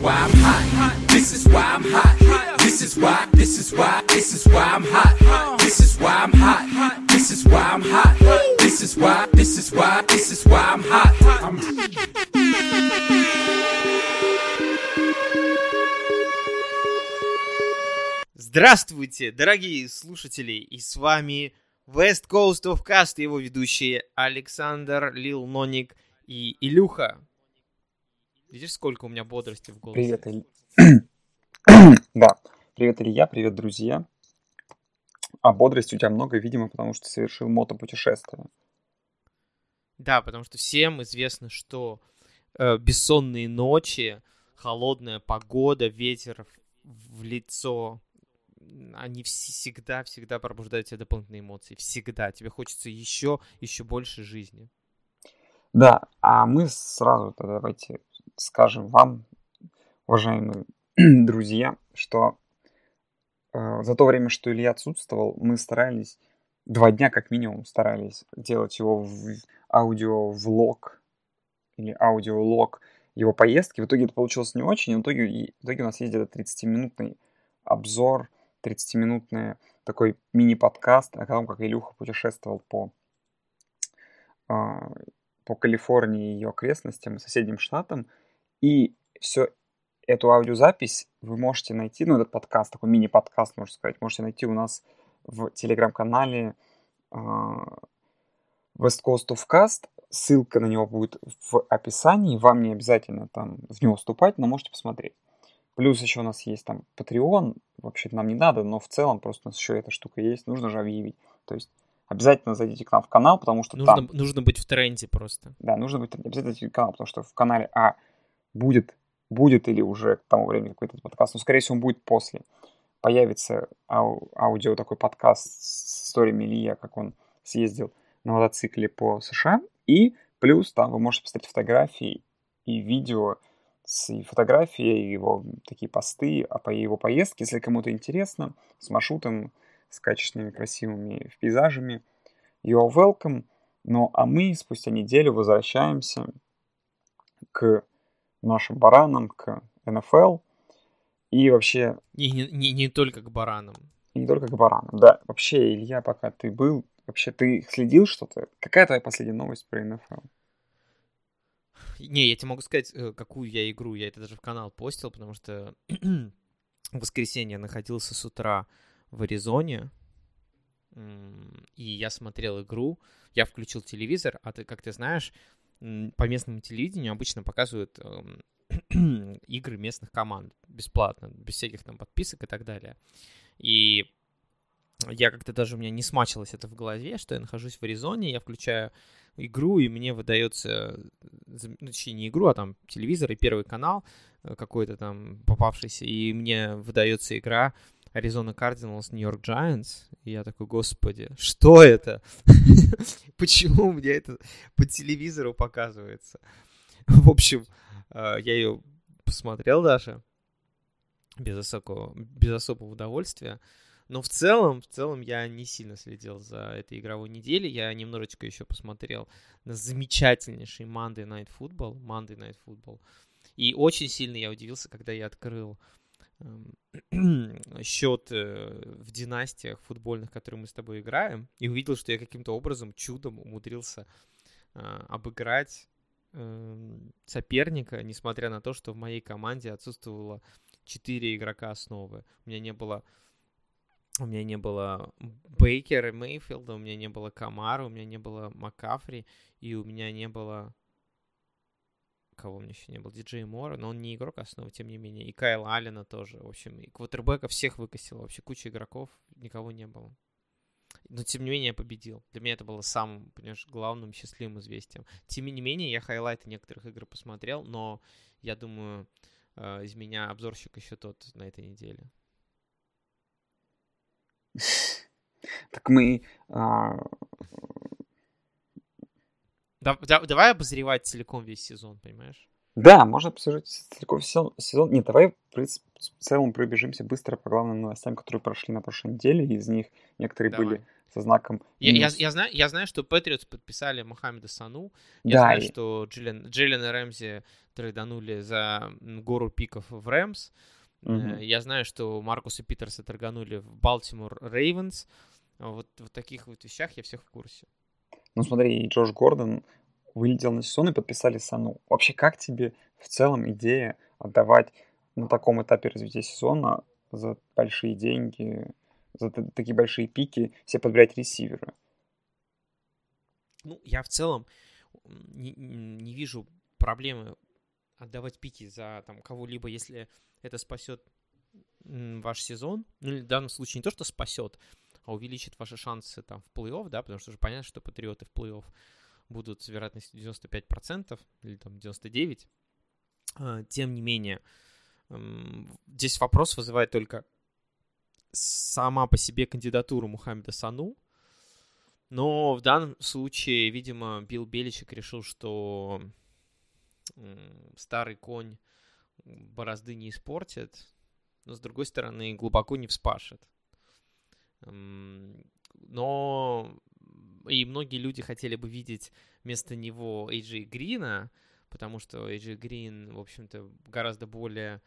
why I'm hot. This is why I'm hot. This is why, this is why, this is why I'm hot. This is why I'm hot. This is why I'm hot. This is why, this is why, this is why I'm hot. I'm Здравствуйте, дорогие слушатели, и с вами West Coast of Cast, его ведущие Александр, Лил Ноник и Илюха. Видишь, сколько у меня бодрости в голосе? Привет, Иль... да. Привет, Илья, привет, друзья. А бодрости у тебя много, видимо, потому что совершил мотопутешествие. Да, потому что всем известно, что э, бессонные ночи, холодная погода, ветер в лицо, они всегда-всегда пробуждают тебе дополнительные эмоции. Всегда. Тебе хочется еще, еще больше жизни. Да, а мы сразу давайте скажем вам, уважаемые друзья, что э, за то время, что Илья отсутствовал, мы старались, два дня как минимум старались делать его в аудиовлог или аудиолог его поездки. В итоге это получилось не очень, и в итоге, в итоге у нас есть где-то 30-минутный обзор, 30-минутный такой мини-подкаст о том, как Илюха путешествовал по, э, по Калифорнии и ее окрестностям, соседним штатам, и все эту аудиозапись вы можете найти, ну, этот подкаст, такой мини-подкаст, можно сказать, можете найти у нас в телеграм-канале э, West Coast of Cast. Ссылка на него будет в описании. Вам не обязательно там в него вступать, но можете посмотреть. Плюс еще у нас есть там Patreon. Вообще-то нам не надо, но в целом просто у нас еще эта штука есть. Нужно же объявить. То есть обязательно зайдите к нам в канал, потому что нужно, там... Нужно быть в тренде просто. Да, нужно быть обязательно зайти в канал, потому что в канале А будет, будет или уже к тому времени какой-то подкаст, но, скорее всего, он будет после. Появится ау- аудио такой подкаст с историями Илья, как он съездил на мотоцикле по США. И плюс там вы можете поставить фотографии и видео с и фотографией, его такие посты а по его поездке, если кому-то интересно, с маршрутом, с качественными, красивыми пейзажами. You're welcome. Ну, а мы спустя неделю возвращаемся к нашим баранам, к НФЛ. И вообще... И не, не, не только к баранам. И не только к баранам, да. Вообще, Илья, пока ты был, вообще ты следил что-то? Какая твоя последняя новость про НФЛ? Не, я тебе могу сказать, э, какую я игру. Я это даже в канал постил, потому что в воскресенье находился с утра в Аризоне, и я смотрел игру, я включил телевизор, а ты, как ты знаешь, по местному телевидению обычно показывают эм, игры местных команд бесплатно, без всяких там подписок и так далее. И я как-то даже у меня не смачилось это в голове, что я нахожусь в Аризоне, я включаю игру, и мне выдается, ну, точнее, не игру, а там телевизор и первый канал э, какой-то там попавшийся, и мне выдается игра Cardinals, New York Giants. И я такой, господи, что это? Почему мне это по телевизору показывается? В общем, э, я ее посмотрел даже без особого, без особого удовольствия. Но в целом, в целом я не сильно следил за этой игровой неделей. Я немножечко еще посмотрел на замечательнейший Monday Night Football. Monday Night Football. И очень сильно я удивился, когда я открыл счет э, в династиях футбольных, которые мы с тобой играем, и увидел, что я каким-то образом чудом умудрился э, обыграть э, соперника, несмотря на то, что в моей команде отсутствовало 4 игрока основы. У меня не было у меня не было Бейкера, Мейфилда, у меня не было Камара, у меня не было Макафри, и у меня не было... Кого у меня еще не было? Диджей Мора, но он не игрок основы, тем не менее. И Кайл Аллена тоже. В общем, и Квотербека всех выкосил. Вообще куча игроков, никого не было. Но, тем не менее, я победил. Для меня это было самым, понимаешь, главным счастливым известием. Тем не менее, я хайлайты некоторых игр посмотрел, но я думаю, э, из меня обзорщик еще тот на этой неделе. Так мы... А... Да, да, давай обозревать целиком весь сезон, понимаешь? Да, можно обсуждать целиком сезон. сезон. Нет, давай в целом пробежимся быстро по главным новостям, которые прошли на прошлой неделе. Из них некоторые давай. были со знаком Я, я, я, знаю, я знаю, что Патриотс подписали Мухаммеда Сану. Я Да, знаю, и- что Джиллен, Джиллена Рэмзи трейданули за гору пиков в Рэмс. Мгм. Я знаю, что Маркуса Питерса торганули в Балтимор Рейвенс. Вот в таких вот вещах я всех в курсе. Ну смотри, и Джош Гордон вылетел на сезон и подписали Сану. Вообще, как тебе в целом идея отдавать на таком этапе развития сезона за большие деньги, за такие большие пики, все подбирать ресивера? Ну, я в целом не, не вижу проблемы отдавать пики за там кого-либо, если это спасет ваш сезон. Ну, в данном случае не то, что спасет, а увеличит ваши шансы там в плей-офф, да, потому что уже понятно, что патриоты в плей-офф будут с вероятностью 95% или там 99%. А, Тем не менее, здесь вопрос вызывает только сама по себе кандидатура Мухаммеда Сану, но в данном случае, видимо, Билл Беличек решил, что старый конь борозды не испортит, но, с другой стороны, глубоко не вспашет. Но и многие люди хотели бы видеть вместо него Эйджи Грина, потому что Эйджи Грин, в общем-то, гораздо более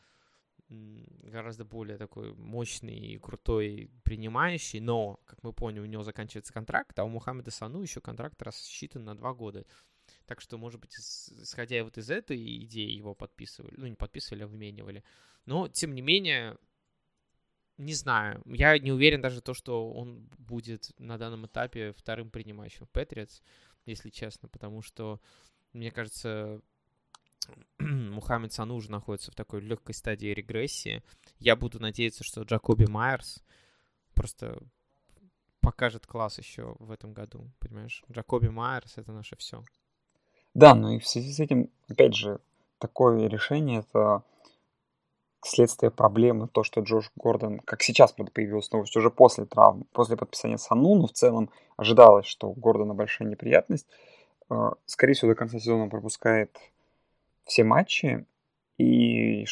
гораздо более такой мощный и крутой принимающий, но, как мы поняли, у него заканчивается контракт, а у Мухаммеда Сану еще контракт рассчитан на два года. Так что, может быть, ис- исходя вот из этой идеи его подписывали, ну, не подписывали, а выменивали. Но, тем не менее, не знаю. Я не уверен даже то, что он будет на данном этапе вторым принимающим в Патриотс, если честно, потому что, мне кажется, Мухаммед Сану уже находится в такой легкой стадии регрессии. Я буду надеяться, что Джакоби Майерс просто покажет класс еще в этом году, понимаешь? Джакоби Майерс — это наше все. Да, но и в связи с этим, опять же, такое решение это следствие проблемы, то, что Джош Гордон, как сейчас, появилась новость, уже после травм, после подписания Сану, но в целом ожидалось, что у Гордона большая неприятность. Э, Скорее всего, до конца сезона он пропускает все матчи, и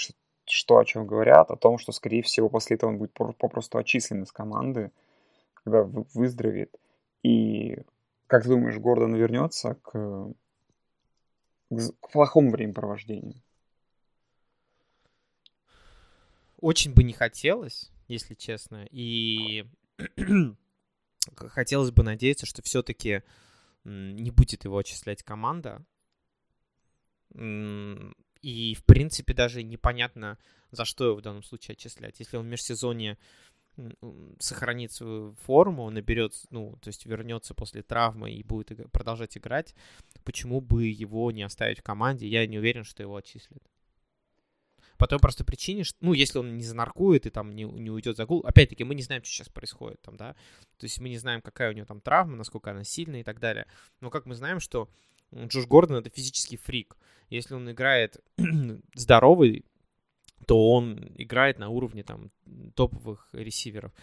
что о чем говорят, о том, что, скорее всего, после этого он будет про- попросту отчислен из команды, когда вы- выздоровеет. И как ты думаешь, Гордон вернется к, к плохому времяпровождению? Очень бы не хотелось, если честно, и хотелось бы надеяться, что все-таки не будет его отчислять команда. И, в принципе, даже непонятно, за что его в данном случае отчислять. Если он в межсезонье сохранит свою форму, наберет, ну, то есть вернется после травмы и будет продолжать играть, почему бы его не оставить в команде? Я не уверен, что его отчислят. По той простой причине, что, ну, если он не занаркует и там не, не уйдет за гул, опять-таки, мы не знаем, что сейчас происходит там, да, то есть мы не знаем, какая у него там травма, насколько она сильная и так далее. Но как мы знаем, что Джош Гордон это физический фрик. Если он играет здоровый, то он играет на уровне там топовых ресиверов.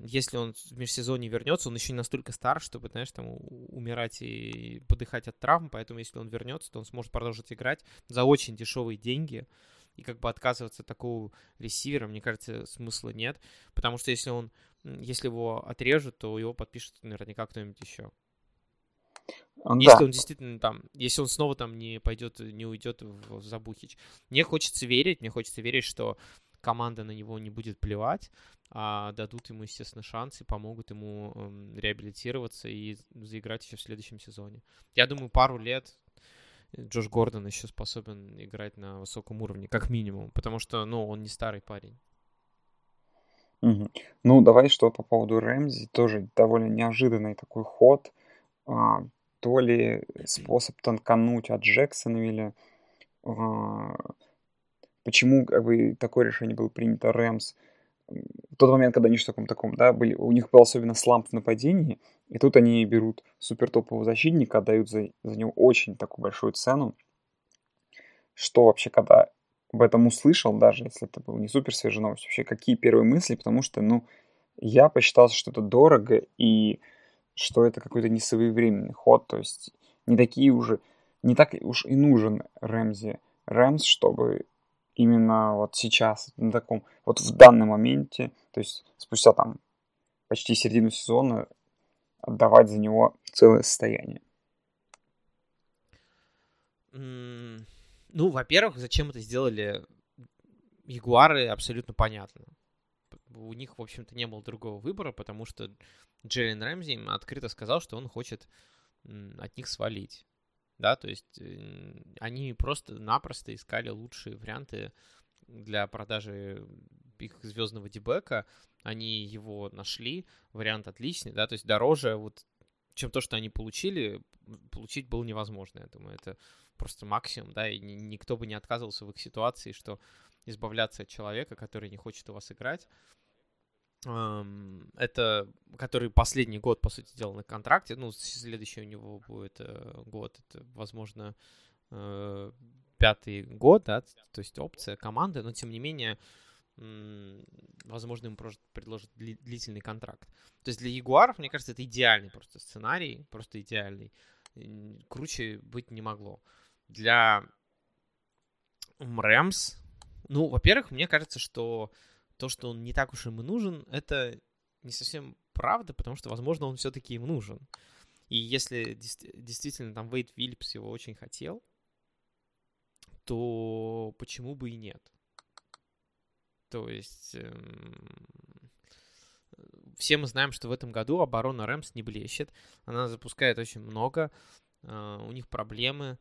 Если он в межсезонье вернется, он еще не настолько стар, чтобы, знаешь, там умирать и подыхать от травм, поэтому если он вернется, то он сможет продолжить играть за очень дешевые деньги. И как бы отказываться от такого ресивера, мне кажется, смысла нет. Потому что если он, если его отрежут, то его подпишет наверняка кто-нибудь еще. Он- Если да, он действительно там, если он снова там не пойдет, не уйдет в, Забухич. Мне хочется верить, мне хочется верить, что команда на него не будет плевать, а дадут ему, естественно, шанс и помогут ему эм, реабилитироваться и заиграть еще в следующем сезоне. Я думаю, пару лет Джош Гордон еще способен играть на высоком уровне, как минимум, потому что, ну, он не старый парень. Мгм. Ну, давай что по поводу Рэмзи. Тоже довольно неожиданный такой ход. А, то ли способ танкануть от Джексонвилля. А, почему как бы такое решение было принято Рэмс? В тот момент, когда они что таком таком, да, были, у них был особенно сламп в нападении, и тут они берут супер топового защитника, отдают за, за него очень такую большую цену. Что вообще, когда об этом услышал, даже если это был не супер свежая новость, вообще какие первые мысли, потому что, ну, я посчитал, что это дорого и что это какой-то несвоевременный ход, то есть не такие уже, не так уж и нужен Рэмзи. Рэмс, чтобы именно вот сейчас, на таком, вот в данном моменте, то есть спустя там почти середину сезона отдавать за него целое состояние. Ну, во-первых, зачем это сделали Ягуары, абсолютно понятно. У них, в общем-то, не было другого выбора, потому что Джейлен Рэмзи открыто сказал, что он хочет от них свалить. Да, то есть э, они просто-напросто искали лучшие варианты для продажи их звездного дебека. Они его нашли, вариант отличный, да, то есть дороже вот чем то, что они получили, получить было невозможно, я думаю. Это просто максимум, да, и никто бы не отказывался в их ситуации, что избавляться от человека, который не хочет у вас играть. Это, который последний год, по сути дела, на контракте. Ну, следующий у него будет э, год, это, возможно, э, пятый год, да, то есть опция команды, но тем не менее, возможно, просто предложат длительный контракт. То есть для Ягуаров, мне кажется, это идеальный просто сценарий, просто идеальный. Круче быть не могло. Для Рэмс, ну, во-первых, мне кажется, что то, что он не так уж им и нужен, это не совсем правда, потому что, возможно, он все-таки им нужен. И если действительно там Вейд Виллипс его очень хотел, то почему бы и нет? То есть эм, все мы знаем, что в этом году оборона Рэмс не блещет. Она запускает очень много, э, у них проблемы.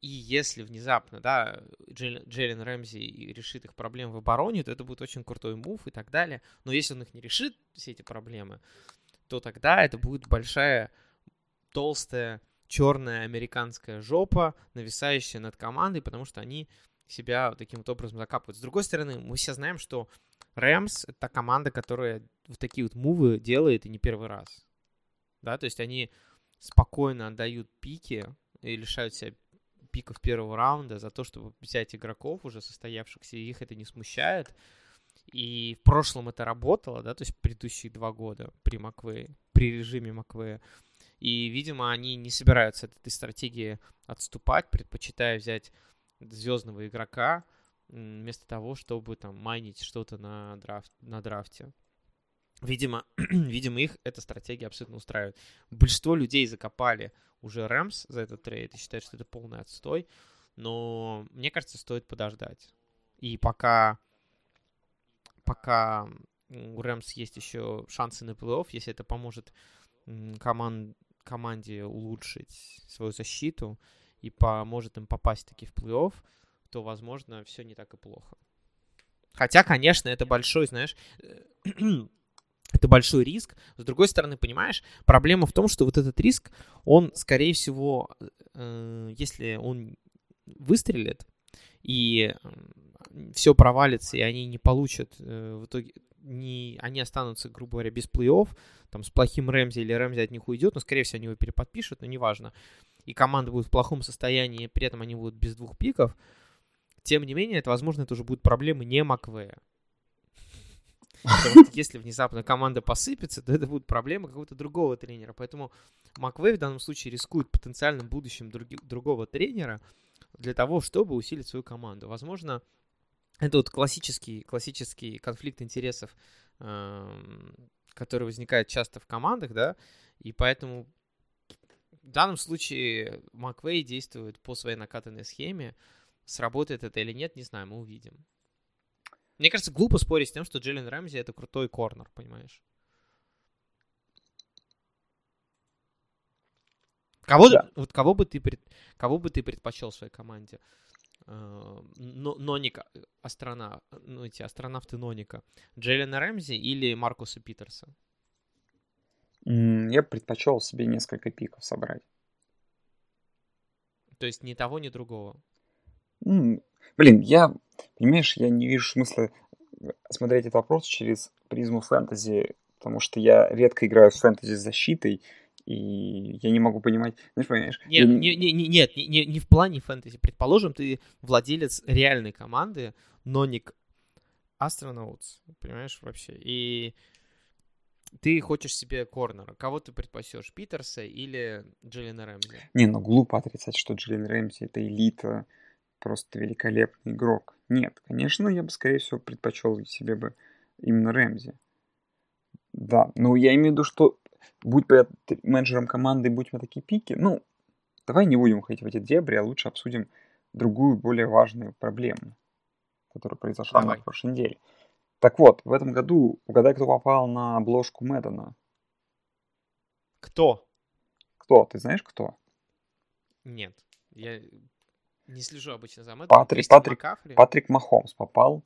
И если внезапно, да, Джейлен Рэмзи решит их проблемы в обороне, то это будет очень крутой мув и так далее. Но если он их не решит, все эти проблемы, то тогда это будет большая, толстая, черная американская жопа, нависающая над командой, потому что они себя таким вот образом закапывают. С другой стороны, мы все знаем, что Рэмс — это та команда, которая вот такие вот мувы делает и не первый раз. Да, то есть они спокойно отдают пики и лишают себя пиков первого раунда за то, чтобы взять игроков уже состоявшихся, и их это не смущает. И в прошлом это работало, да, то есть предыдущие два года при Маквее, при режиме Маквея. И, видимо, они не собираются от этой стратегии отступать, предпочитая взять звездного игрока вместо того, чтобы там майнить что-то на, драфт, на драфте. Видимо, видимо, их эта стратегия абсолютно устраивает. Большинство людей закопали уже Рэмс за этот трейд и считают, что это полный отстой. Но мне кажется, стоит подождать. И пока, пока у Рэмс есть еще шансы на плей-офф, если это поможет команд, команде улучшить свою защиту и поможет им попасть таки в плей-офф, то, возможно, все не так и плохо. Хотя, конечно, это большой, знаешь, это большой риск. С другой стороны, понимаешь, проблема в том, что вот этот риск, он, скорее всего, э, если он выстрелит, и все провалится, и они не получат э, в итоге, не, они останутся, грубо говоря, без плей-офф, там, с плохим Рэмзи, или Рэмзи от них уйдет, но, скорее всего, они его переподпишут, но неважно. И команда будет в плохом состоянии, при этом они будут без двух пиков. Тем не менее, это, возможно, это уже будет проблемы не Маквея. Потому если внезапно команда посыпется, то это будет проблема какого-то другого тренера. Поэтому Маквей в данном случае рискует потенциальным будущим други, другого тренера для того, чтобы усилить свою команду. Возможно, это вот классический, классический конфликт интересов, э, который возникает часто в командах, да, и поэтому в данном случае Маквей действует по своей накатанной схеме. Сработает это или нет, не знаю, мы увидим. Мне кажется, глупо спорить с тем, что Джиллен Рэмзи это крутой корнер, понимаешь? Кого, да. вот кого, бы ты пред, кого бы ты предпочел в своей команде? Uh, Ноника, астрона, ну, эти астронавты Ноника. Джейлена Рэмзи или Маркуса Питерса? Я предпочел себе несколько пиков собрать. То есть ни того, ни другого? Блин, я, понимаешь, я не вижу смысла э, смотреть этот вопрос через призму фэнтези, потому что я редко играю в фэнтези с защитой, и я не могу понимать, знаешь, понимаешь? Нет, я... не, не, не, нет, не, не, в плане фэнтези. Предположим, ты владелец реальной команды, но не Astronauts, понимаешь, вообще. И ты хочешь себе корнера. Кого ты предпочтешь, Питерса или Джиллина Рэмзи? Не, ну глупо отрицать, что Джиллин Рэмзи это элита просто великолепный игрок. Нет, конечно, я бы, скорее всего, предпочел себе бы именно Рэмзи. Да, но я имею в виду, что будь бы я менеджером команды, будь мы такие пики, ну, давай не будем ходить в эти дебри, а лучше обсудим другую, более важную проблему, которая произошла давай. на прошлой неделе. Так вот, в этом году угадай, кто попал на обложку Мэддена. Кто? Кто? Ты знаешь, кто? Нет. Я не слежу обычно за Мэттом. Патрик, Патрик, Патрик Махомс попал.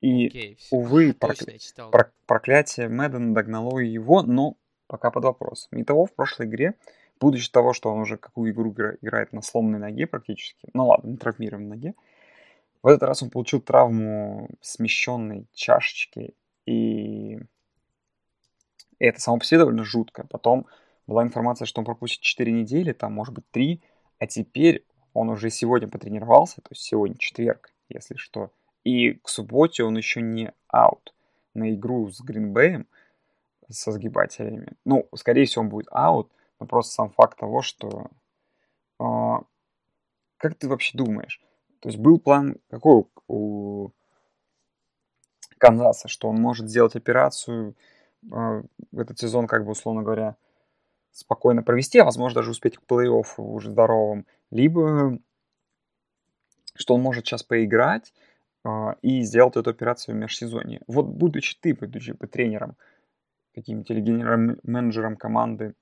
И, Окей, увы, прокля... Про... проклятие Мэддена догнало его, но пока под вопросом. И того в прошлой игре, будучи того, что он уже какую игру играет на сломанной ноге практически, ну ладно, на травмированной ноге, в этот раз он получил травму смещенной чашечки, и... и это само по себе довольно жутко. Потом была информация, что он пропустит 4 недели, там, может быть, 3, а теперь он уже сегодня потренировался, то есть сегодня четверг, если что. И к субботе он еще не аут на игру с Гринбеем со сгибателями. Ну, скорее всего, он будет аут, но просто сам факт того, что... Э, как ты вообще думаешь? То есть был план какой у Канзаса, что он может сделать операцию э, в этот сезон, как бы, условно говоря, спокойно провести, а возможно даже успеть к плей-офф уже здоровым, либо что он может сейчас поиграть э, и сделать эту операцию в межсезонье. Вот будучи ты, будучи бы тренером, каким-то или генерал-менеджером команды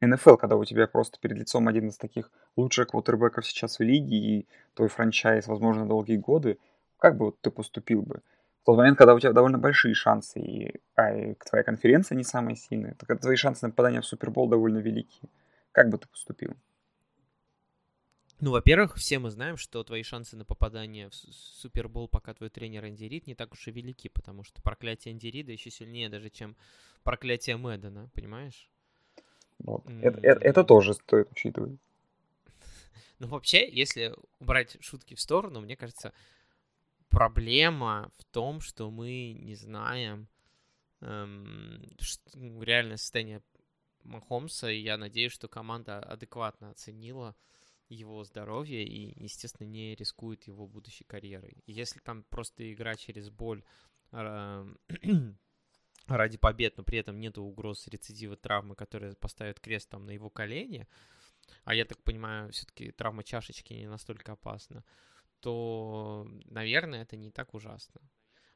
НФЛ, когда у тебя просто перед лицом один из таких лучших квотербеков сейчас в лиге и твой франчайз, возможно, долгие годы, как бы вот ты поступил бы? В тот момент, когда у тебя довольно большие шансы, и, а и твоя конференция не самая сильная, так твои шансы на попадание в Супербол довольно велики. Как бы ты поступил? Ну, во-первых, все мы знаем, что твои шансы на попадание в Супербол, пока твой тренер Энди Рид, не так уж и велики, потому что проклятие Энди Рида еще сильнее даже, чем проклятие Мэддена, понимаешь? Вот. Mm-hmm. Это, это, это тоже стоит учитывать. Ну, вообще, если убрать шутки в сторону, мне кажется, проблема в том, что мы не знаем эм, ну, реальное состояние Махомса, и я надеюсь, что команда адекватно оценила его здоровье и, естественно, не рискует его будущей карьерой. Если там просто игра через боль э, ради побед, но при этом нет угроз рецидива травмы, которая поставит крест там на его колене, а я так понимаю, все-таки травма чашечки не настолько опасна, то, наверное, это не так ужасно.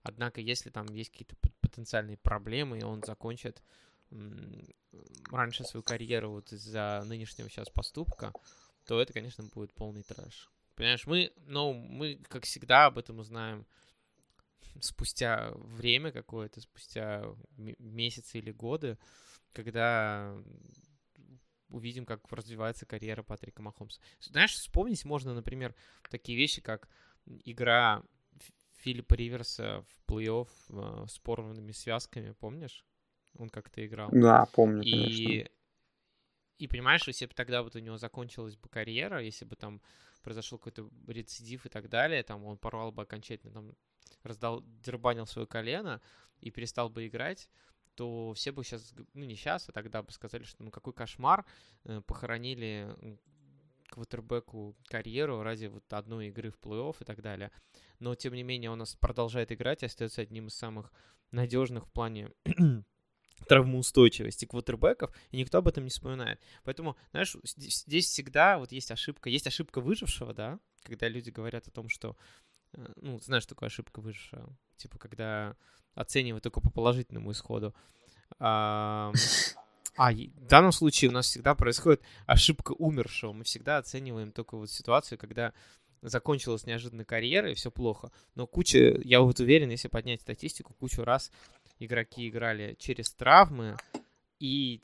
Однако, если там есть какие-то потенциальные проблемы, и он закончит раньше свою карьеру вот из-за нынешнего сейчас поступка, то это, конечно, будет полный трэш. Понимаешь, мы, ну, мы, как всегда, об этом узнаем спустя время какое-то, спустя месяцы или годы, когда увидим, как развивается карьера Патрика Махомса. Знаешь, вспомнить можно, например, такие вещи, как игра Филиппа Риверса в плей-офф э, с порванными связками, помнишь? Он как-то играл. Да, помню, и, конечно. И понимаешь, если бы тогда вот у него закончилась бы карьера, если бы там произошел какой-то рецидив и так далее, там он порвал бы окончательно, там раздал, дербанил свое колено и перестал бы играть, то все бы сейчас, ну не сейчас, а тогда бы сказали, что ну какой кошмар, э, похоронили квотербеку карьеру ради вот одной игры в плей-офф и так далее. Но, тем не менее, он нас продолжает играть и остается одним из самых надежных в плане травмоустойчивости квотербеков, и никто об этом не вспоминает. Поэтому, знаешь, здесь всегда вот есть ошибка, есть ошибка выжившего, да, когда люди говорят о том, что, ну, знаешь, такая ошибка выжившего, типа, когда оценивают только по положительному исходу. А, а в данном случае у нас всегда происходит ошибка умершего. Мы всегда оцениваем только вот ситуацию, когда закончилась неожиданно карьера и все плохо. Но куча, я вот уверен, если поднять статистику, кучу раз игроки играли через травмы, и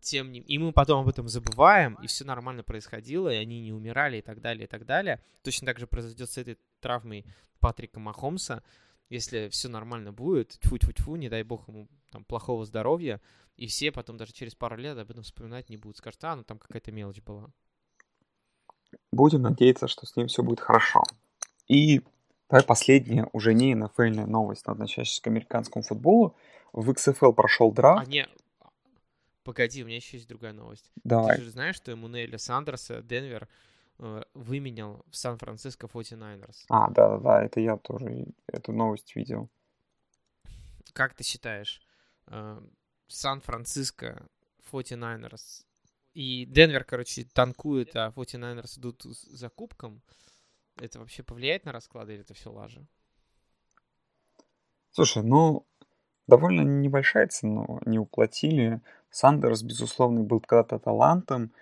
тем не... И мы потом об этом забываем, и все нормально происходило, и они не умирали, и так далее, и так далее. Точно так же произойдет с этой травмой Патрика Махомса. Если все нормально будет, тьфу-тьфу-тьфу, не дай бог ему там плохого здоровья, и все потом даже через пару лет об этом вспоминать не будут. Скажут, а, ну там какая-то мелочь была. Будем надеяться, что с ним все будет хорошо. И Давай последняя, уже не НФЛная новость, относящаяся к американскому футболу. В XFL прошел драфт. А, не, погоди, у меня еще есть другая новость. Давай. Ты же знаешь, что Эмунеля Сандерса Денвер выменял в Сан-Франциско 49ers? А, да-да-да, это я тоже эту новость видел. Как ты считаешь, э, Сан-Франциско 49ers. И Денвер, короче, танкует, а 49ers идут за кубком. Это вообще повлияет на расклады или это все лажа? Слушай, ну, довольно небольшая цена, не уплатили. Сандерс, безусловно, был когда-то талантом.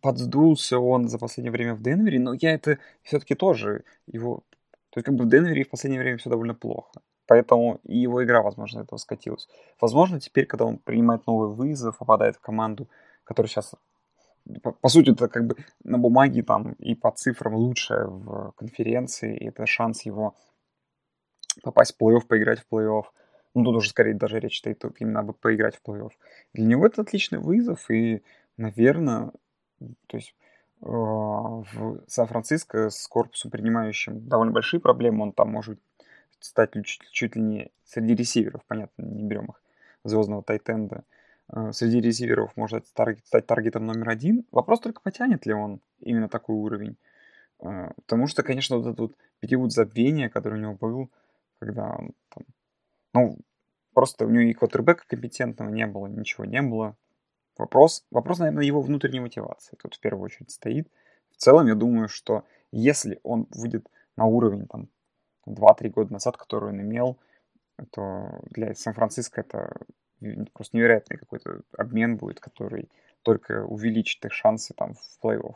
Подсдулся он за последнее время в Денвере, но я это все-таки тоже его... То есть как бы в Денвере в последнее время все довольно плохо. Поэтому и его игра, возможно, этого скатилась. Возможно, теперь, когда он принимает новый вызов, попадает в команду, которая сейчас по, по сути, это как бы на бумаге там и по цифрам лучшая в конференции, и это шанс его попасть в плей-офф, поиграть в плей-офф. Ну, тут уже скорее даже речь стоит именно об поиграть в плей-офф. Для него это отличный вызов, и, наверное, то есть э, в Сан-Франциско с корпусом, принимающим довольно большие проблемы, он там может стать чуть, чуть ли не среди ресиверов, понятно, не берем их, звездного тайтенда. Э, среди ресиверов может стать таргетом номер один. Вопрос только, потянет ли он именно такой уровень. Э, потому что, конечно, вот этот вот период забвения, который у него был, когда он там, ну, просто у него и квотербека компетентного не было, ничего не было. Вопрос, вопрос, наверное, его внутренней мотивации тут в первую очередь стоит. В целом, я думаю, что если он выйдет на уровень там 2-3 года назад, который он имел, то для Сан-Франциско это просто невероятный какой-то обмен будет, который только увеличит их шансы там в плей-офф.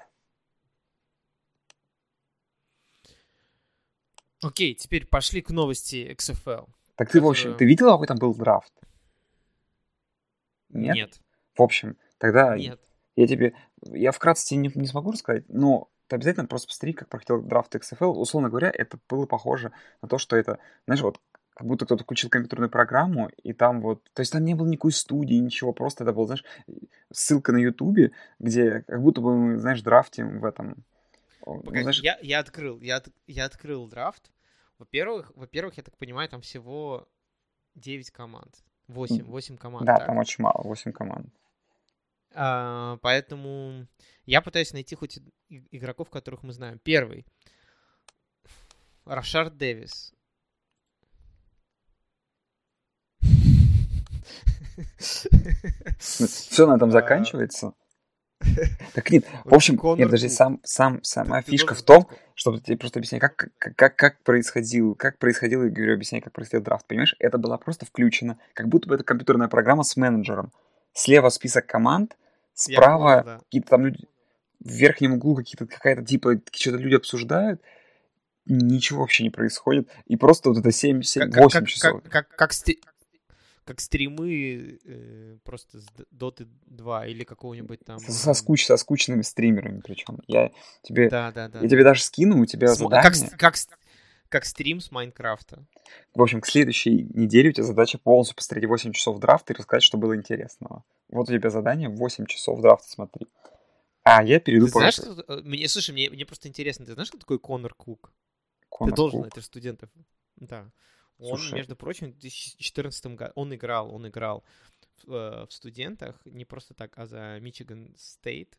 Окей, теперь пошли к новости XFL. Так ты, в общем, ты видел, какой там был драфт? Нет? Нет. В общем, тогда Нет. я тебе... Я вкратце не, не смогу рассказать, но ты обязательно просто посмотри, как проходил драфт XFL. Условно говоря, это было похоже на то, что это, знаешь, вот как будто кто-то включил компьютерную программу, и там вот... То есть там не было никакой студии, ничего, просто это был, знаешь, ссылка на Ютубе, где как будто бы мы, знаешь, драфтим в этом... Ну, Погоди, знаешь... я, я открыл, я, я открыл драфт, во-первых, во-первых, я так понимаю, там всего 9 команд. 8, 8 команд. Да, так. там очень мало, 8 команд. А, поэтому я пытаюсь найти хоть игроков, которых мы знаем. Первый. Рашард Дэвис. Все на этом заканчивается? Так нет, в общем, нет, даже сам, сам, сама фишка в том, чтобы тебе просто объяснять, как, как, как происходил, как происходил, я говорю, объяснять, как происходил драфт, понимаешь? Это было просто включено, как будто бы это компьютерная программа с менеджером. Слева список команд, справа понял, да. какие-то там люди, в верхнем углу какие-то, какая-то типа, что-то люди обсуждают, ничего вообще не происходит, и просто вот это 7, 7 как, 8 как, часов. Как, как, как, как стримы э, просто с Dota 2 или какого-нибудь там... Со, скуч, со скучными стримерами причем. Я тебе, да, да, да, я тебе даже скину, у тебя См... задание... Как, как, как стрим с Майнкрафта. В общем, к следующей неделе у тебя задача полностью посмотреть 8 часов драфта и рассказать, что было интересного. Вот у тебя задание 8 часов драфта смотри. А я перейду ты по... знаешь, что... Э, мне, слушай, мне, мне просто интересно, ты знаешь, кто такой Конор Кук? Конор ты должен, Кук? это студентов. Да. Он, Слушай. между прочим, в 2014 году, он играл, он играл в, э, в студентах, не просто так, а за Мичиган Стейт.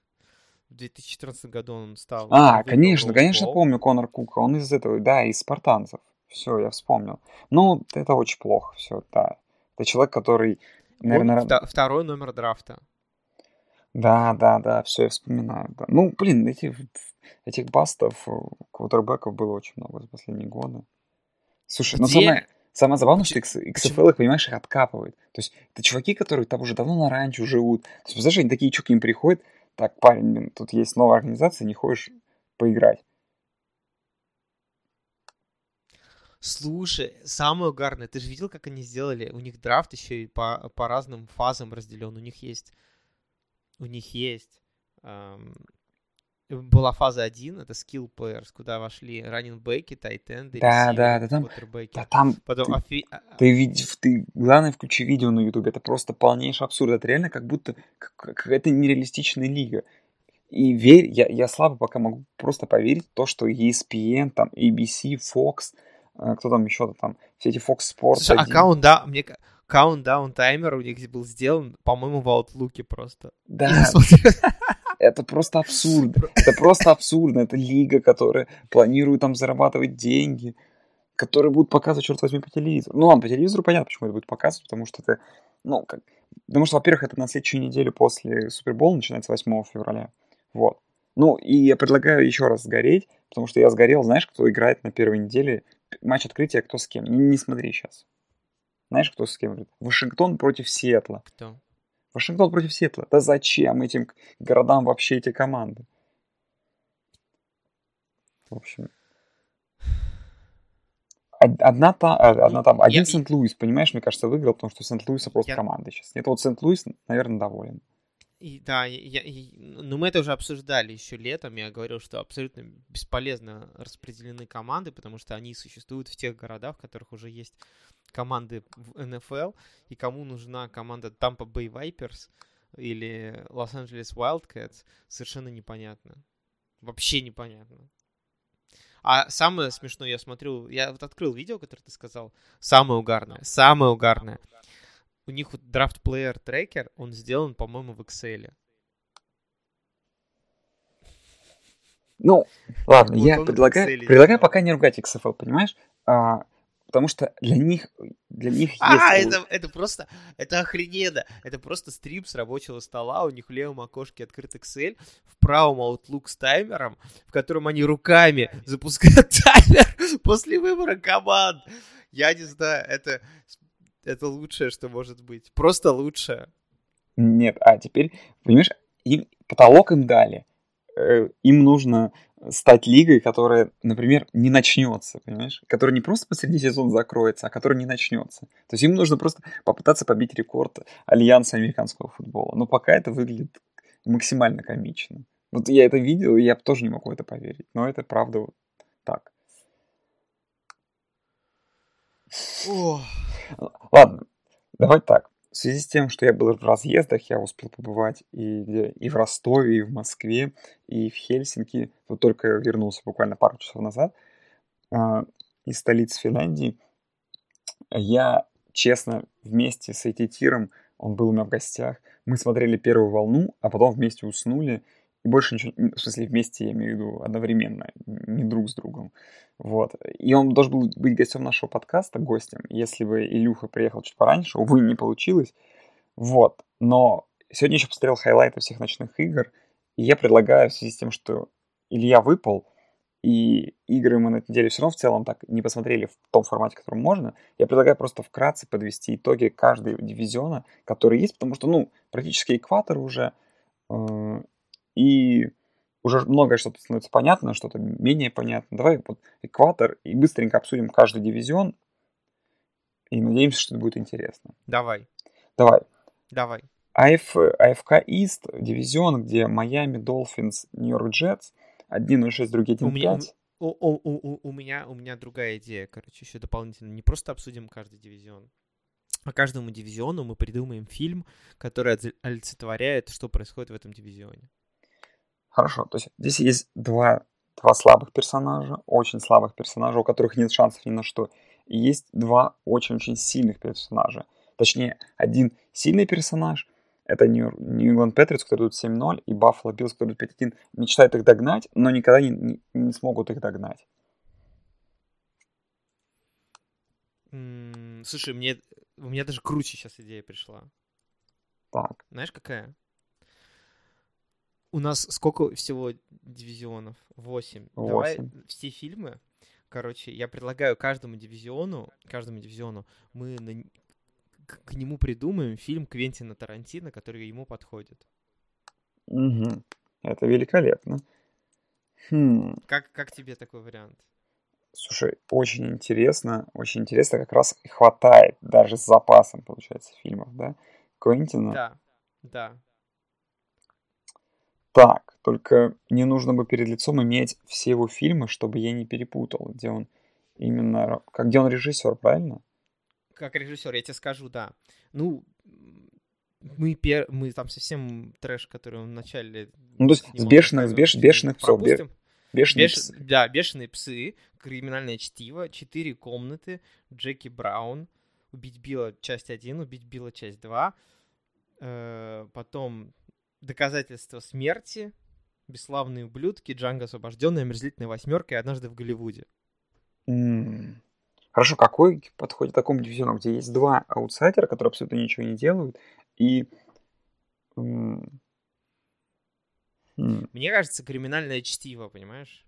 В 2014 году он стал... А, конечно, конечно, помню Конор Кука. Он из этого, да, из спартанцев. Все, я вспомнил. Ну, это очень плохо, все, да. Это человек, который, наверное... Он второй номер драфта. Да, да, да, все, я вспоминаю. Да. Ну, блин, этих, этих бастов, квотербеков было очень много за последние годы. Слушай, ну самое, самое забавное, что XFL, их, понимаешь, их откапывают. То есть это чуваки, которые там уже давно на ранчо живут. То есть, представляешь, они такие чуваки им приходят, так, парень, блин, тут есть новая организация, не хочешь поиграть. Слушай, самое угарное, ты же видел, как они сделали? У них драфт еще и по, по разным фазам разделен. У них есть... У них есть эм, была фаза 1, это skill players, куда вошли раннинг-бэки, тайтенды, да, да, да, там, да, там Потом, ты, афи... А, ты, видишь, ты, главное, включи видео на ютубе, это просто полнейший абсурд, это реально как будто какая-то нереалистичная лига. И верь, я, я слабо пока могу просто поверить в то, что ESPN, там, ABC, Fox, э, кто там еще-то там, все эти Fox Sports. Слушай, 1. аккаунт, да, мне каунтдаун таймер у них был сделан, по-моему, в Outlook просто. Да. Это просто абсурд. Это просто абсурдно. Это лига, которая планирует там зарабатывать деньги, которые будут показывать, черт возьми, по телевизору. Ну ладно, по телевизору понятно, почему это будет показывать, потому что это, ну, как, Потому что, во-первых, это на следующую неделю после Супербола начинается 8 февраля. Вот. Ну, и я предлагаю еще раз сгореть, потому что я сгорел, знаешь, кто играет на первой неделе матч открытия, кто с кем. Не, не смотри сейчас. Знаешь, кто с кем играет? Вашингтон против Сиэтла. Кто? Вашингтон против Сиэтла. Да зачем этим городам вообще эти команды? В общем. Одна, та, одна там, один я... Сент-Луис, понимаешь, мне кажется, выиграл, потому что Сент-Луиса просто я... команда сейчас. Нет, вот Сент-Луис, наверное, доволен. И, да, я, я, ну мы это уже обсуждали еще летом. Я говорил, что абсолютно бесполезно распределены команды, потому что они существуют в тех городах, в которых уже есть команды в НФЛ, и кому нужна команда Tampa Bay Vipers или Los-Angeles Wildcats, совершенно непонятно. Вообще непонятно. А самое смешное, я смотрю, я вот открыл видео, которое ты сказал, самое угарное, самое угарное. У них вот драфт плеер трекер, он сделан, по-моему, в Excel. Ну, ладно, вот я предлагаю, предлагаю пока не ругать XFL, понимаешь? А, потому что для них, для них а, есть... это, это просто, это охрененно. Это просто стрим с рабочего стола, у них в левом окошке открыт Excel, в правом Outlook с таймером, в котором они руками запускают таймер после выбора команд. Я не знаю, это, это лучшее, что может быть. Просто лучшее. Нет, а теперь, понимаешь, им, потолок им дали. Э, им нужно стать лигой, которая, например, не начнется, понимаешь? Которая не просто посреди сезона закроется, а которая не начнется. То есть им нужно просто попытаться побить рекорд Альянса американского футбола. Но пока это выглядит максимально комично. Вот я это видел, и я тоже не могу это поверить. Но это правда вот так. Ладно, давай так в связи с тем, что я был в разъездах, я успел побывать и, и в Ростове, и в Москве, и в Хельсинки. Вот только вернулся буквально пару часов назад э, из столицы Финляндии. Я, честно, вместе с Этитиром, он был у меня в гостях, мы смотрели первую волну, а потом вместе уснули. И больше ничего, в смысле вместе, я имею в виду одновременно, не друг с другом. Вот. И он должен был быть гостем нашего подкаста, гостем, если бы Илюха приехал чуть пораньше. Увы, не получилось. Вот. Но сегодня еще посмотрел хайлайты всех ночных игр, и я предлагаю в связи с тем, что Илья выпал, и игры мы на этой неделе все равно в целом так не посмотрели в том формате, в котором можно, я предлагаю просто вкратце подвести итоги каждого дивизиона, который есть, потому что, ну, практически экватор уже, э, и уже многое что-то становится понятно, что-то менее понятно. Давай вот экватор и быстренько обсудим каждый дивизион. И надеемся, что это будет интересно. Давай. Давай. Давай. АФ, АФК Ист, дивизион, где Майами, Долфинс, Нью-Йорк Джетс, 1.06, другие 1.5. У меня, у, у, у, у, меня, у меня другая идея, короче, еще дополнительно. Не просто обсудим каждый дивизион, а каждому дивизиону мы придумаем фильм, который олицетворяет, что происходит в этом дивизионе. Хорошо, то есть здесь есть два, два слабых персонажа, очень слабых персонажа, у которых нет шансов ни на что. И есть два очень-очень сильных персонажа. Точнее, один сильный персонаж, это England Patriots, которые идут 7-0, и Buffalo Bills, которые идут 5-1, мечтают их догнать, но никогда не, не, не смогут их догнать. слушай, мне, у меня даже круче сейчас идея пришла. Так. Знаешь, какая? У нас сколько всего дивизионов? Восемь. Давай все фильмы. Короче, я предлагаю каждому дивизиону, каждому дивизиону мы на, к, к нему придумаем фильм Квентина Тарантино, который ему подходит. Угу. Это великолепно. Хм. Как, как тебе такой вариант? Слушай, очень интересно, очень интересно, как раз хватает даже с запасом, получается, фильмов, да? Квентина. Да, да. Так, только мне нужно бы перед лицом иметь все его фильмы, чтобы я не перепутал, где он именно... Как, где он режиссер, правильно? Как режиссер, я тебе скажу, да. Ну, мы, пер... мы там совсем трэш, который он вначале... Ну, то есть с бешеных, с беш... бешеных псов. Бешеные Беш... псы. Да, бешеные псы, криминальное чтиво, четыре комнаты, Джеки Браун, убить Билла часть 1, убить Билла часть 2, э, потом Доказательство смерти, Бесславные ублюдки, Джанго освобожденный, Омерзительная восьмерка и однажды в Голливуде. Mm. Хорошо, какой подходит к такому дивизиону, где есть два аутсайдера, которые абсолютно ничего не делают, И... Мне кажется, криминальное чтиво, понимаешь?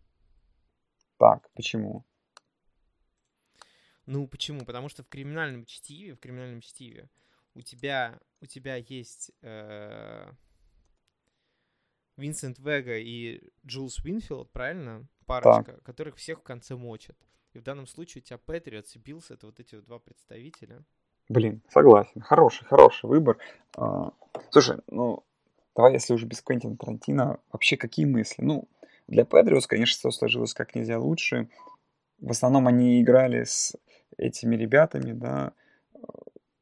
Так, почему? Ну, почему? Потому что в криминальном чтиве, в криминальном чтиве у тебя, у тебя есть э, Винсент Вега и Джулс Уинфилд, правильно? Парочка, так. которых всех в конце мочат. И в данном случае у тебя Патриотс и Биллс — это вот эти вот два представителя. Блин, согласен. Хороший, хороший выбор. А, слушай, ну, давай, если уже без Квентина Тарантино, вообще какие мысли? Ну, для Патриотс, конечно, все сложилось как нельзя лучше. В основном они играли с этими ребятами, да,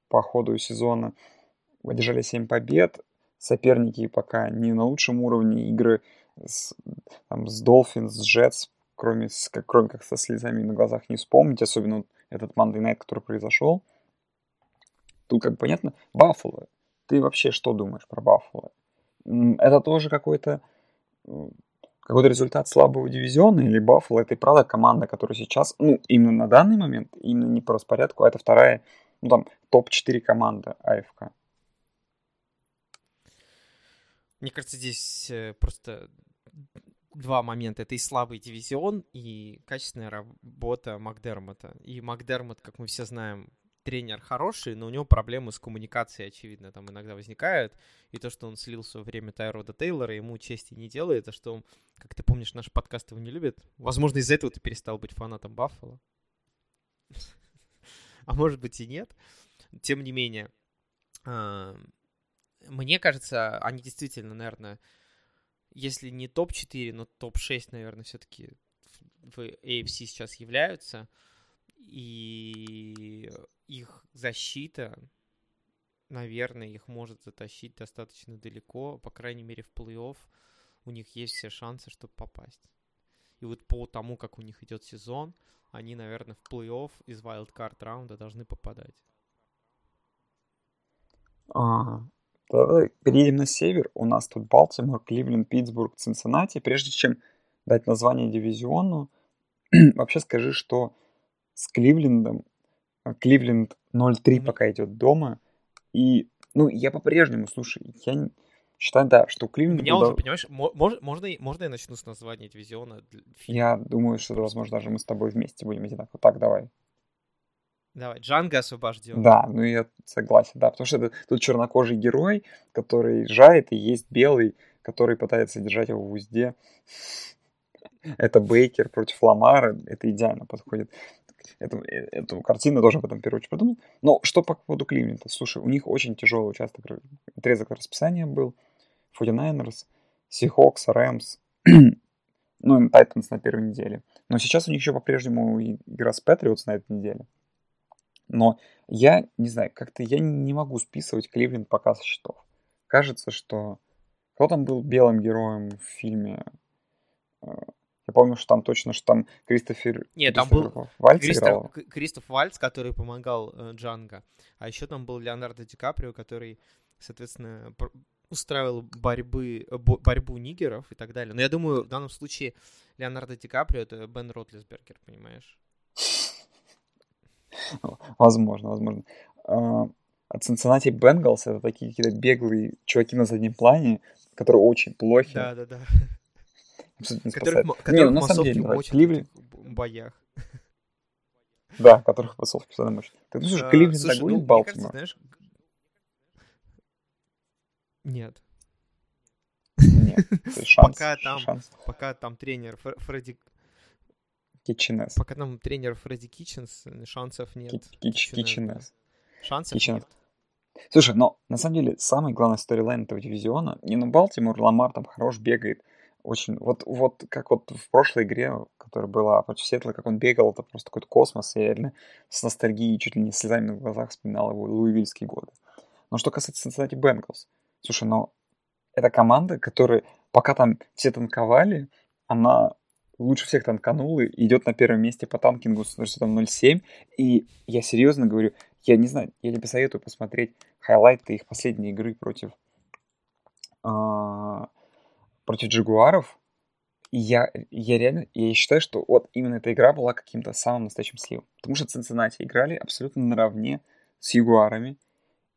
по ходу сезона. Одержали 7 побед. Соперники пока не на лучшем уровне игры с, там, с Dolphins, с Jets, кроме, как, кроме как со слезами на глазах не вспомнить, особенно этот Monday Night, который произошел. Тут как понятно, Баффало. Ты вообще что думаешь про Баффало? Это тоже какой-то какой-то результат слабого дивизиона или Баффало это и правда команда, которая сейчас, ну, именно на данный момент, именно не по распорядку, а это вторая, ну, там, топ-4 команда АФК. Мне кажется, здесь э, просто два момента. Это и слабый дивизион, и качественная работа Макдермота. И Макдермот, как мы все знаем, тренер хороший, но у него проблемы с коммуникацией, очевидно, там иногда возникают. И то, что он слил в свое время Тайрода Тейлора, ему чести не делает, а что он, как ты помнишь, наш подкаст его не любит. Возможно, из-за этого ты перестал быть фанатом Баффала. А может быть и нет. Тем не менее, а, мне кажется, они действительно, наверное, если не топ-4, но топ-6, наверное, все-таки в AFC сейчас являются. И их защита, наверное, их может затащить достаточно далеко, по крайней мере, в плей-офф у них есть все шансы, чтобы попасть. И вот по тому, как у них идет сезон, они, наверное, в плей-офф из wildcard раунда должны попадать. Ага. Давай переедем на север. У нас тут Балтимор, Кливленд, Питтсбург, Цинциннати. Прежде чем дать название дивизиону, вообще скажи, что с Кливлендом, а, Кливленд 0-3 mm-hmm. пока идет дома. И, ну, я по-прежнему, слушай, я считаю, да, что Кливленд... Меня уже, понимаешь, можно, можно, можно я начну с названия дивизиона? Я думаю, что, возможно, даже мы с тобой вместе будем одинаково. Так, давай. Давай, Джанго освобожден. Да, ну я согласен, да, потому что это, тут чернокожий герой, который жает, и есть белый, который пытается держать его в узде. Это Бейкер против Ламара, это идеально подходит. Эту, э, эту картину тоже об этом в первую очередь придумал. Но что по поводу Кливленда? Слушай, у них очень тяжелый участок, отрезок расписания был. 49ers, Seahawks, Rams, ну и Titans на первой неделе. Но сейчас у них еще по-прежнему игра с Patriots на этой неделе. Но я не знаю, как-то я не могу списывать Кливленд пока со счетов. Кажется, что кто там был белым героем в фильме? Э, я помню, что там точно, что там Кристофер... Нет, там был Вальц Кристоф, играл. Кристоф Вальц, который помогал э, Джанго. А еще там был Леонардо Ди Каприо, который, соответственно, устраивал борьбы, э, борьбу нигеров и так далее. Но я думаю, в данном случае Леонардо Ди Каприо — это Бен Ротлисбергер, понимаешь? Возможно, возможно. А, от Cincinnati Bengals это такие какие-то беглые чуваки на заднем плане, которые очень плохи. Да, да, да. Абсолютно не которых, которых не, ну, на самом деле, да, Кливленд... в боях. Да, которых массовки всегда мощь. Ты думаешь, а, Кливленд слушай, догонит ну, Балтимор? знаешь... Нет. Нет. Шанс, пока, там, шанс. пока там тренер Фредди Китченес. Пока нам тренер Фредди Китченс, шансов нет. Китченес. Шансов Kitchenez. нет. Слушай, но на самом деле самый главный сторилайн этого дивизиона, не на Балтимор, Ламар там хорош бегает, очень, вот, вот как вот в прошлой игре, которая была против Сетла, как он бегал, это просто какой-то космос, я реально с ностальгией, чуть ли не слезами на глазах вспоминал его луивильские годы. Но что касается Cincinnati Bengals, слушай, но это команда, которая, пока там все танковали, она лучше всех танканул и идет на первом месте по танкингу с там 0.7. И я серьезно говорю, я не знаю, я тебе советую посмотреть хайлайты их последней игры против, э, против Джагуаров. И я, я реально, я считаю, что вот именно эта игра была каким-то самым настоящим сливом. Потому что Цинциннати играли абсолютно наравне с Ягуарами.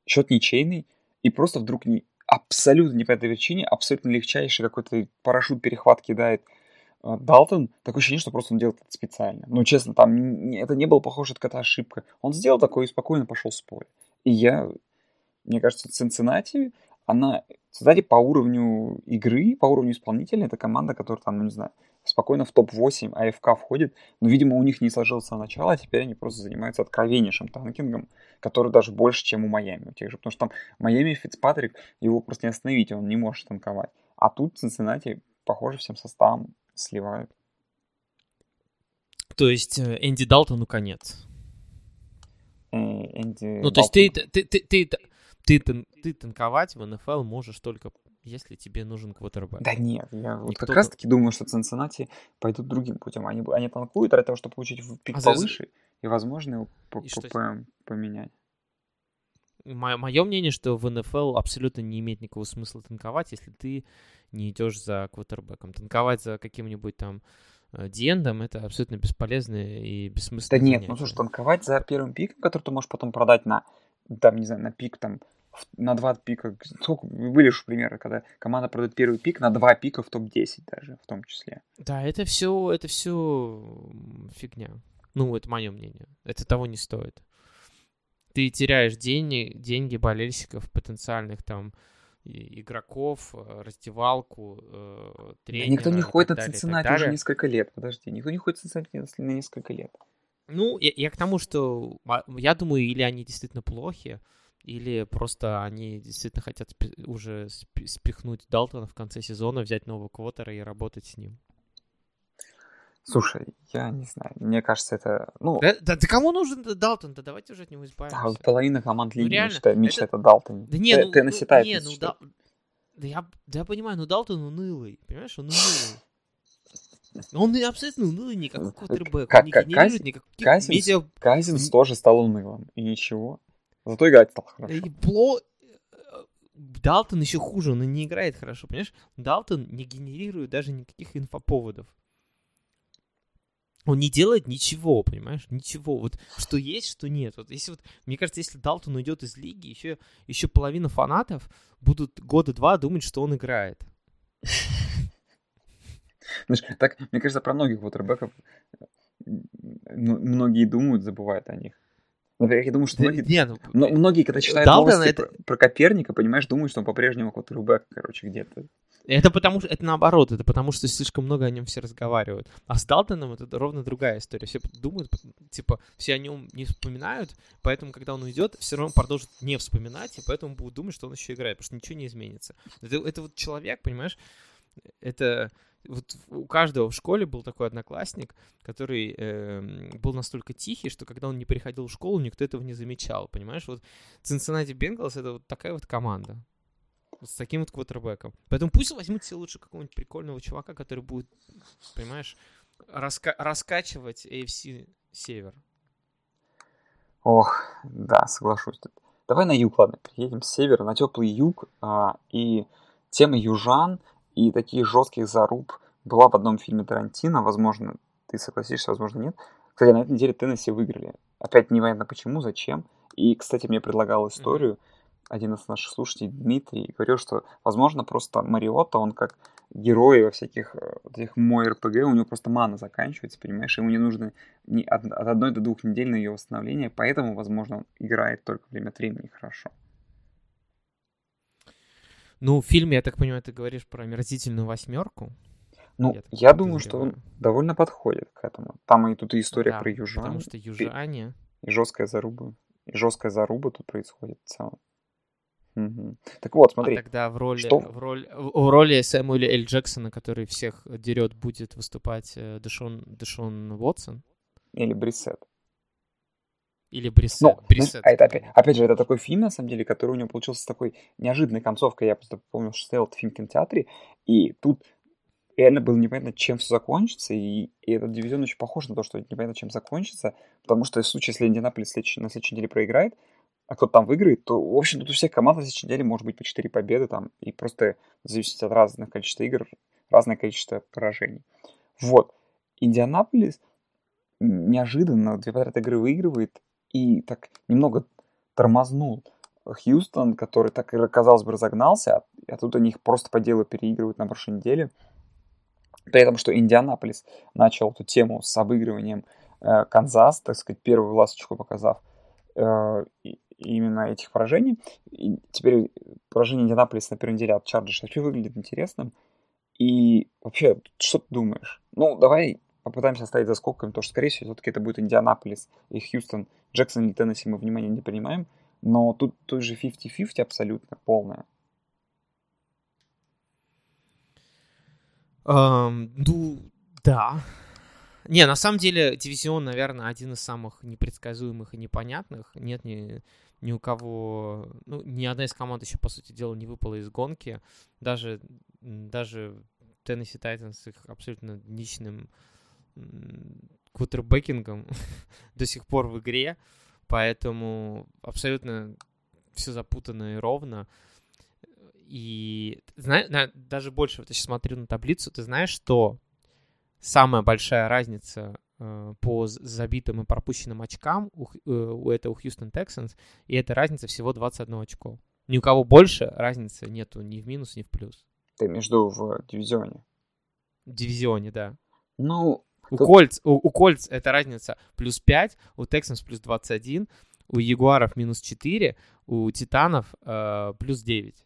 Счет ничейный. и просто вдруг не, абсолютно не по этой причине, абсолютно легчайший какой-то парашют перехват кидает Далтон, такое ощущение, что просто он делает это специально. Ну, честно, там это не было похоже, это какая-то ошибка. Он сделал такое и спокойно пошел с поля. И я, мне кажется, Цинциннати, она, кстати, по уровню игры, по уровню исполнителя, это команда, которая там, ну, не знаю, спокойно в топ-8 АФК входит, но, видимо, у них не сложилось с начала, а теперь они просто занимаются откровеннейшим танкингом, который даже больше, чем у Майами, у тех же, потому что там Майами Фицпатрик, его просто не остановить, он не может танковать. А тут Цинциннати, похоже, всем составом сливают. То есть э, Энди Далтону конец. Э, Энди ну, то есть ты, ты, ты, ты, ты, ты, ты танковать в НФЛ можешь только если тебе нужен квотербек. Да нет, я вот как раз таки думаю, что Цинциннати пойдут другим путем. Они, они танкуют ради того, чтобы получить пик а повыше, за... и, возможно, его и по, поменять. Мое мнение, что в НФЛ абсолютно не имеет никакого смысла танковать, если ты не идешь за квотербеком. Танковать за каким-нибудь там э, Диендом это абсолютно бесполезно и бессмысленно. Да нет, занятие. ну слушай, танковать за первым пиком, который ты можешь потом продать на, там, не знаю, на пик там на два пика. Сколько были же примеры, когда команда продает первый пик на два пика в топ-10 даже, в том числе. Да, это все, это все фигня. Ну, это мое мнение. Это того не стоит. Ты теряешь деньги, деньги болельщиков, потенциальных там игроков, э, раздевалку, э, тренера. Да никто не ходит на Цинциннати уже несколько лет. Подожди, никто не ходит на Цинциннати на несколько лет. Ну, я, я к тому, что я думаю, или они действительно плохи, или просто они действительно хотят уже спихнуть Далтона в конце сезона, взять нового квотера и работать с ним? Слушай, я не знаю, мне кажется, это... Ну... Да, да, да кому нужен Далтон? Да давайте уже от него избавимся. А половина команд ну, лиги ну, мечтает, мечтает это... о Далтоне. Да не, ну, Теннесси ну, не, ну, да, да, я, да я понимаю, но Далтон унылый, понимаешь, он унылый. Он абсолютно унылый, никакой квотербек, он не генерирует никаких Казинс, медиа... Казинс тоже стал унылым, и ничего. Зато играть стал хорошо. И пло... Далтон еще хуже, он и не играет хорошо, понимаешь? Далтон не генерирует даже никаких инфоповодов. Он не делает ничего, понимаешь? Ничего. Вот что есть, что нет. Вот если вот, мне кажется, если Далтон уйдет из лиги, еще, еще половина фанатов будут года два думать, что он играет. Знаешь, так, мне кажется, про многих вотербеков многие думают, забывают о них. Например, я думаю, что многие, не, ну, но, многие когда читают Далтон новости это... про, про Коперника, понимаешь, думают, что он по-прежнему квотербек, короче, где-то. Это потому что это наоборот, это потому что слишком много о нем все разговаривают. А с Далтоном это ровно другая история. Все думают, типа, все о нем не вспоминают, поэтому, когда он уйдет, все равно продолжат не вспоминать, и поэтому будут думать, что он еще играет, потому что ничего не изменится. Это, это вот человек, понимаешь, это вот у каждого в школе был такой одноклассник, который э, был настолько тихий, что когда он не приходил в школу, никто этого не замечал, понимаешь? Вот Cincinnati Bengals — это вот такая вот команда. с таким вот квотербеком. Поэтому пусть возьмут себе лучше какого-нибудь прикольного чувака, который будет, понимаешь, раска- раскачивать AFC Север. Ох, да, соглашусь. Давай на юг, ладно, приедем с севера на теплый юг. А, и тема южан и таких жестких заруб была в одном фильме Тарантино, возможно, ты согласишься, возможно, нет. Кстати, на этой неделе Теннесси выиграли. Опять непонятно почему, зачем. И, кстати, мне предлагал историю mm-hmm. один из наших слушателей, Дмитрий, говорил, что, возможно, просто Мариотта, он как герой во всяких э, вот этих мой РПГ, у него просто мана заканчивается, понимаешь, ему не нужно ни от, от одной до двух недель на ее восстановление, поэтому, возможно, он играет только время от времени хорошо. Ну, в фильме, я так понимаю, ты говоришь про омерзительную восьмерку. Ну, я, я думаю, что он довольно подходит к этому. Там и тут и история да, про южан. Потому что южане... И жесткая заруба. И жесткая заруба тут происходит в целом. Угу. Так вот, смотри. А тогда в роли, что? в роли, в роли Сэмуэля Эль Джексона, который всех дерет, будет выступать э, Дэшон, Дэшон Уотсон? Или Брисет. Или Брисет. Ну, Брисет. А это, опять, опять же, это такой фильм, на самом деле, который у него получился с такой неожиданной концовкой. Я просто помню, что стоял этот фильм в кинотеатре, и тут реально было непонятно, чем все закончится, и, и этот дивизион очень похож на то, что непонятно, чем закончится, потому что в случае, если Индианаполис следующий, на следующей неделе проиграет, а кто-то там выиграет, то, в общем, тут у всех команд на следующей неделе может быть по 4 победы там, и просто зависит от разных количества игр, разное количество поражений. Вот. Индианаполис неожиданно две подряд игры выигрывает, и так немного тормознул Хьюстон, который так, казалось бы, разогнался, а, тут они их просто по делу переигрывают на прошлой неделе. При этом, что Индианаполис начал эту тему с обыгрыванием э, Канзас, так сказать, первую ласточку показав э, именно этих поражений. И теперь поражение Индианаполиса на первой неделе от Чарджерс вообще выглядит интересным. И вообще, что ты думаешь? Ну, давай попытаемся оставить за скобками то, что, скорее всего, все-таки это будет Индианаполис и Хьюстон. Джексон или Теннесси мы внимания не принимаем. Но тут, тут же 50-50 абсолютно полная. Um, ну, да. Не, на самом деле, дивизион, наверное, один из самых непредсказуемых и непонятных. Нет ни, ни у кого... Ну, ни одна из команд еще, по сути дела, не выпала из гонки. Даже, даже Tennessee Titans их абсолютно личным квотербекингом до сих пор в игре. Поэтому абсолютно все запутанно и ровно. И зна- даже больше, вот я сейчас смотрю на таблицу, ты знаешь, что самая большая разница э, по забитым и пропущенным очкам у, э, у этого Хьюстон Texans, и эта разница всего 21 очко. Ни у кого больше разницы нету ни в минус, ни в плюс. Ты между в дивизионе? В дивизионе, да. Ну, у Тут... Кольц, у, у Кольц это разница плюс 5, у Texans плюс 21, у Ягуаров минус 4, у Титанов э, плюс 9.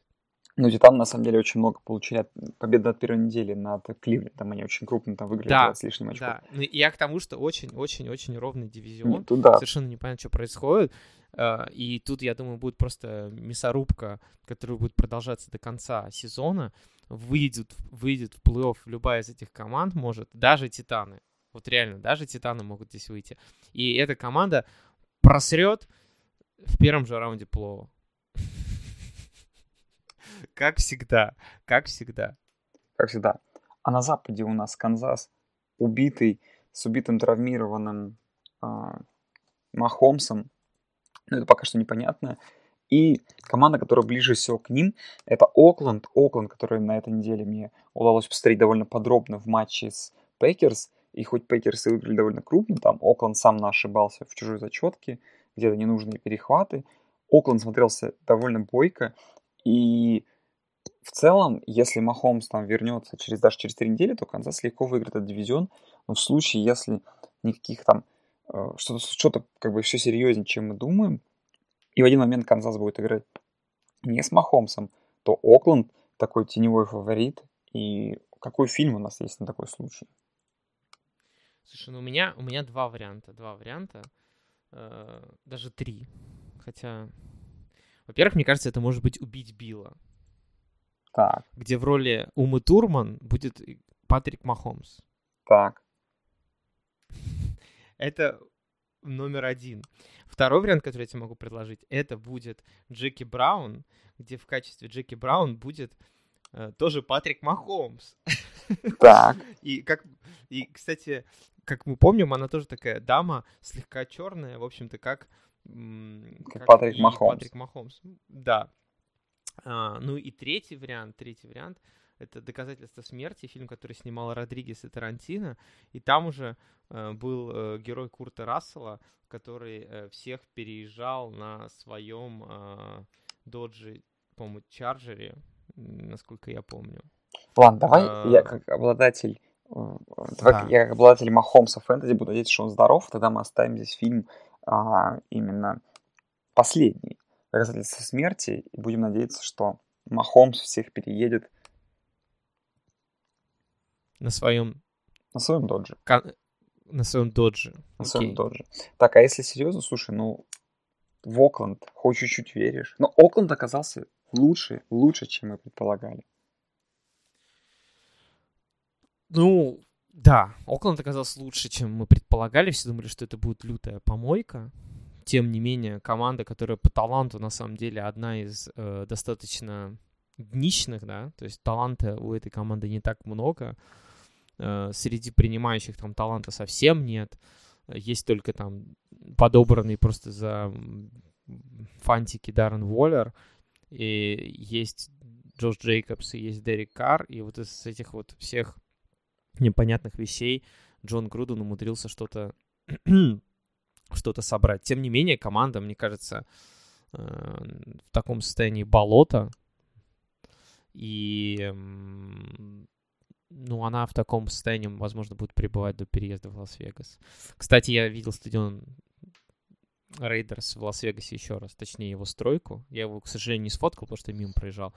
Ну, Титан, на самом деле, очень много получили победы от первой недели над Кливлендом. Они очень крупно там выиграли да, с лишним очком. Да, ну, я к тому, что очень-очень-очень ровный дивизион. Ну, туда. Совершенно непонятно, что происходит. Э, и тут, я думаю, будет просто мясорубка, которая будет продолжаться до конца сезона. Выйдет, выйдет в плей-офф любая из этих команд может, даже Титаны. Вот реально, даже Титаны могут здесь выйти. И эта команда просрет в первом же раунде плей Как всегда, как всегда. Как всегда. А на западе у нас Канзас, убитый, с убитым травмированным э, Махомсом. Ну, это пока что непонятно. И команда, которая ближе всего к ним, это Окленд. Окленд, который на этой неделе мне удалось посмотреть довольно подробно в матче с Пейкерс. И хоть Пейкерсы выиграли довольно крупно, там Окленд сам ошибался в чужой зачетке, где-то ненужные перехваты. Окленд смотрелся довольно бойко. И в целом, если Махомс там вернется через, даже через три недели, то Канзас легко выиграет этот дивизион. Но в случае, если никаких там э, что-то, что-то как бы все серьезнее, чем мы думаем, и в один момент Канзас будет играть не с Махомсом, то Окленд такой теневой фаворит. И какой фильм у нас есть на такой случай? Слушай, ну у меня, у меня два варианта. Два варианта. Э, даже три. Хотя, во-первых, мне кажется, это может быть убить Билла. Так. Где в роли Умы Турман будет Патрик Махомс. Так. Это номер один. Второй вариант, который я тебе могу предложить, это будет Джеки Браун, где в качестве Джеки Браун будет э, тоже Патрик Махомс. Так. И как, и, кстати, как мы помним, она тоже такая дама, слегка черная, в общем-то, как, как Патрик Махомс. Патрик Махомс. Да. А, ну и третий вариант, третий вариант — это «Доказательство смерти», фильм, который снимал Родригес и Тарантино. И там уже э, был э, герой Курта Рассела, который э, всех переезжал на своем э, Додже, по-моему, Чарджере, насколько я помню. Ладно, давай а... я как обладатель Давай да. я как обладатель Махомса фэнтези буду надеяться, что он здоров, тогда мы оставим здесь фильм а, именно последний доказательство смерти, и будем надеяться, что Махомс всех переедет на своем на своем додже. Кон... На своем додже. На своем додже. Так, а если серьезно, слушай, ну в Окленд хоть чуть-чуть веришь. Но Окленд оказался лучше, лучше, чем мы предполагали. Ну, да, Окленд оказался лучше, чем мы предполагали. Все думали, что это будет лютая помойка. Тем не менее, команда, которая по таланту, на самом деле, одна из э, достаточно днищных, да, то есть таланта у этой команды не так много. Э, среди принимающих там таланта совсем нет. Есть только там подобранный просто за фантики Даррен Уоллер. И есть Джош Джейкобс, и есть Дерек Карр. И вот из этих вот всех непонятных вещей Джон Груден умудрился что-то что-то собрать. Тем не менее, команда, мне кажется, в таком состоянии болота, и ну, она в таком состоянии, возможно, будет пребывать до переезда в Лас-Вегас. Кстати, я видел стадион Рейдерс в Лас-Вегасе еще раз, точнее его стройку. Я его, к сожалению, не сфоткал, потому что мимо проезжал.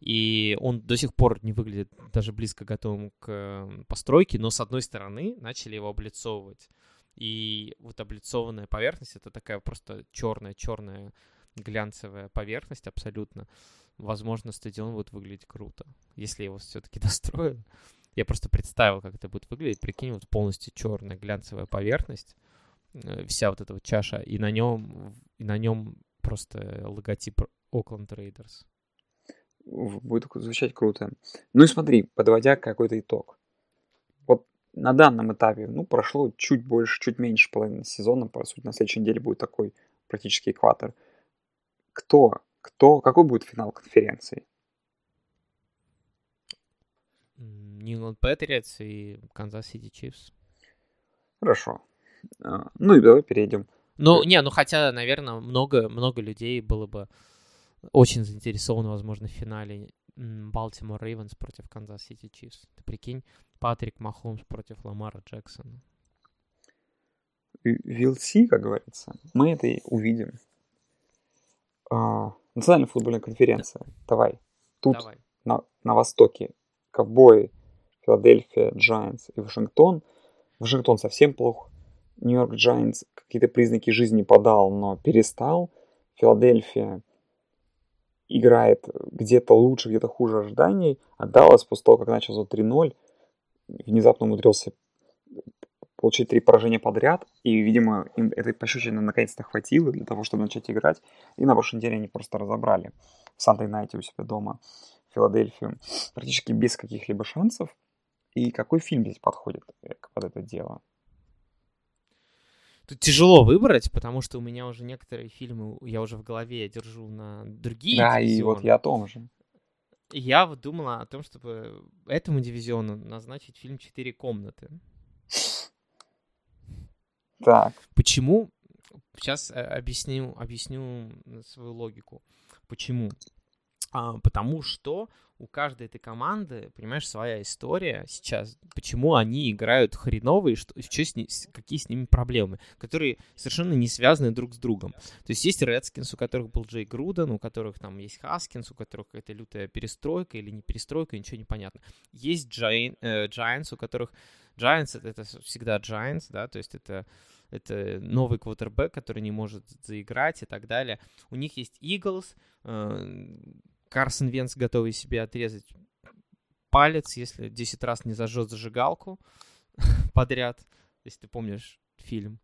И он до сих пор не выглядит даже близко готовым к постройке, но с одной стороны начали его облицовывать. И вот облицованная поверхность это такая просто черная-черная глянцевая поверхность абсолютно. Возможно, стадион будет выглядеть круто, если его все-таки достроят. Я просто представил, как это будет выглядеть. Прикинь, вот полностью черная глянцевая поверхность Э, вся вот эта вот чаша, и на нем, и на нем просто логотип Oakland Raiders. Будет звучать круто. Ну и смотри, подводя какой-то итог. Вот на данном этапе, ну, прошло чуть больше, чуть меньше половины сезона, по сути, на следующей неделе будет такой практически экватор. Кто, кто, какой будет финал конференции? England Patriots и City Chiefs. Хорошо. А, ну и давай перейдем. Ну, не, ну хотя, наверное, много, много людей было бы очень заинтересовано, возможно, в финале Балтимор Рейвенс против Канзас Сити Чифс. Ты прикинь, Патрик Махомс против Ламара Джексона. VLC, как говорится, мы это и увидим. А, национальная футбольная конференция. Давай. Тут Давай. На, на востоке Ковбои, Филадельфия, Джайанс и Вашингтон. Вашингтон совсем плохо. Нью-Йорк Джайнс какие-то признаки жизни подал, но перестал. Филадельфия играет где-то лучше, где-то хуже ожиданий. А Даллас после того, как начал за 3-0, внезапно умудрился получить три поражения подряд. И, видимо, им этой пощечины наконец-то хватило для того, чтобы начать играть. И на прошлой неделе они просто разобрали в Sunday Night е у себя дома Филадельфию практически без каких-либо шансов. И какой фильм здесь подходит э, под это дело? Тут тяжело выбрать, потому что у меня уже некоторые фильмы я уже в голове держу на другие Да, дивизионы. и вот я о том же. Я вот думала о том, чтобы этому дивизиону назначить фильм «Четыре комнаты». Так. Почему? Сейчас э, объясню, объясню свою логику. Почему? А, потому что у каждой этой команды, понимаешь, своя история сейчас, почему они играют хреново и что, что с ним, какие с ними проблемы, которые совершенно не связаны друг с другом. То есть есть Редскинс, у которых был Джей Груден, у которых там есть Хаскинс, у которых какая-то лютая перестройка или не перестройка, ничего не понятно. Есть Giants, э, у которых Giants это, это всегда Giants, да, то есть это это новый квотербек, который не может заиграть и так далее. У них есть Eagles, э, Карсон Венс готовый себе отрезать палец, если 10 раз не зажжет зажигалку подряд, если ты помнишь фильм.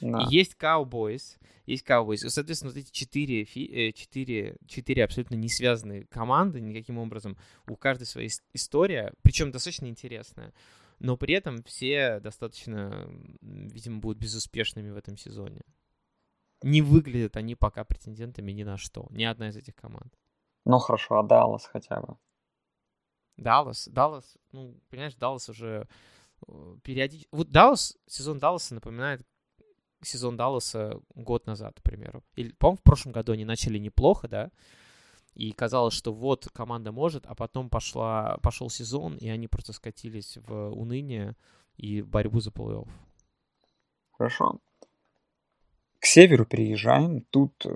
Да. И есть Cowboys, есть Cowboys. И, соответственно, вот эти четыре, фи- э, четыре, четыре абсолютно не связанные команды никаким образом. У каждой своя история, причем достаточно интересная. Но при этом все достаточно, видимо, будут безуспешными в этом сезоне. Не выглядят они пока претендентами ни на что. Ни одна из этих команд. Ну хорошо, а Даллас хотя бы? Даллас, Даллас, ну, понимаешь, Даллас уже э, периодически... Вот Даллас, сезон Далласа напоминает сезон Далласа год назад, к примеру. Или, по-моему, в прошлом году они начали неплохо, да, и казалось, что вот команда может, а потом пошла, пошел сезон, и они просто скатились в уныние и борьбу за плей-офф. Хорошо. К северу переезжаем. Тут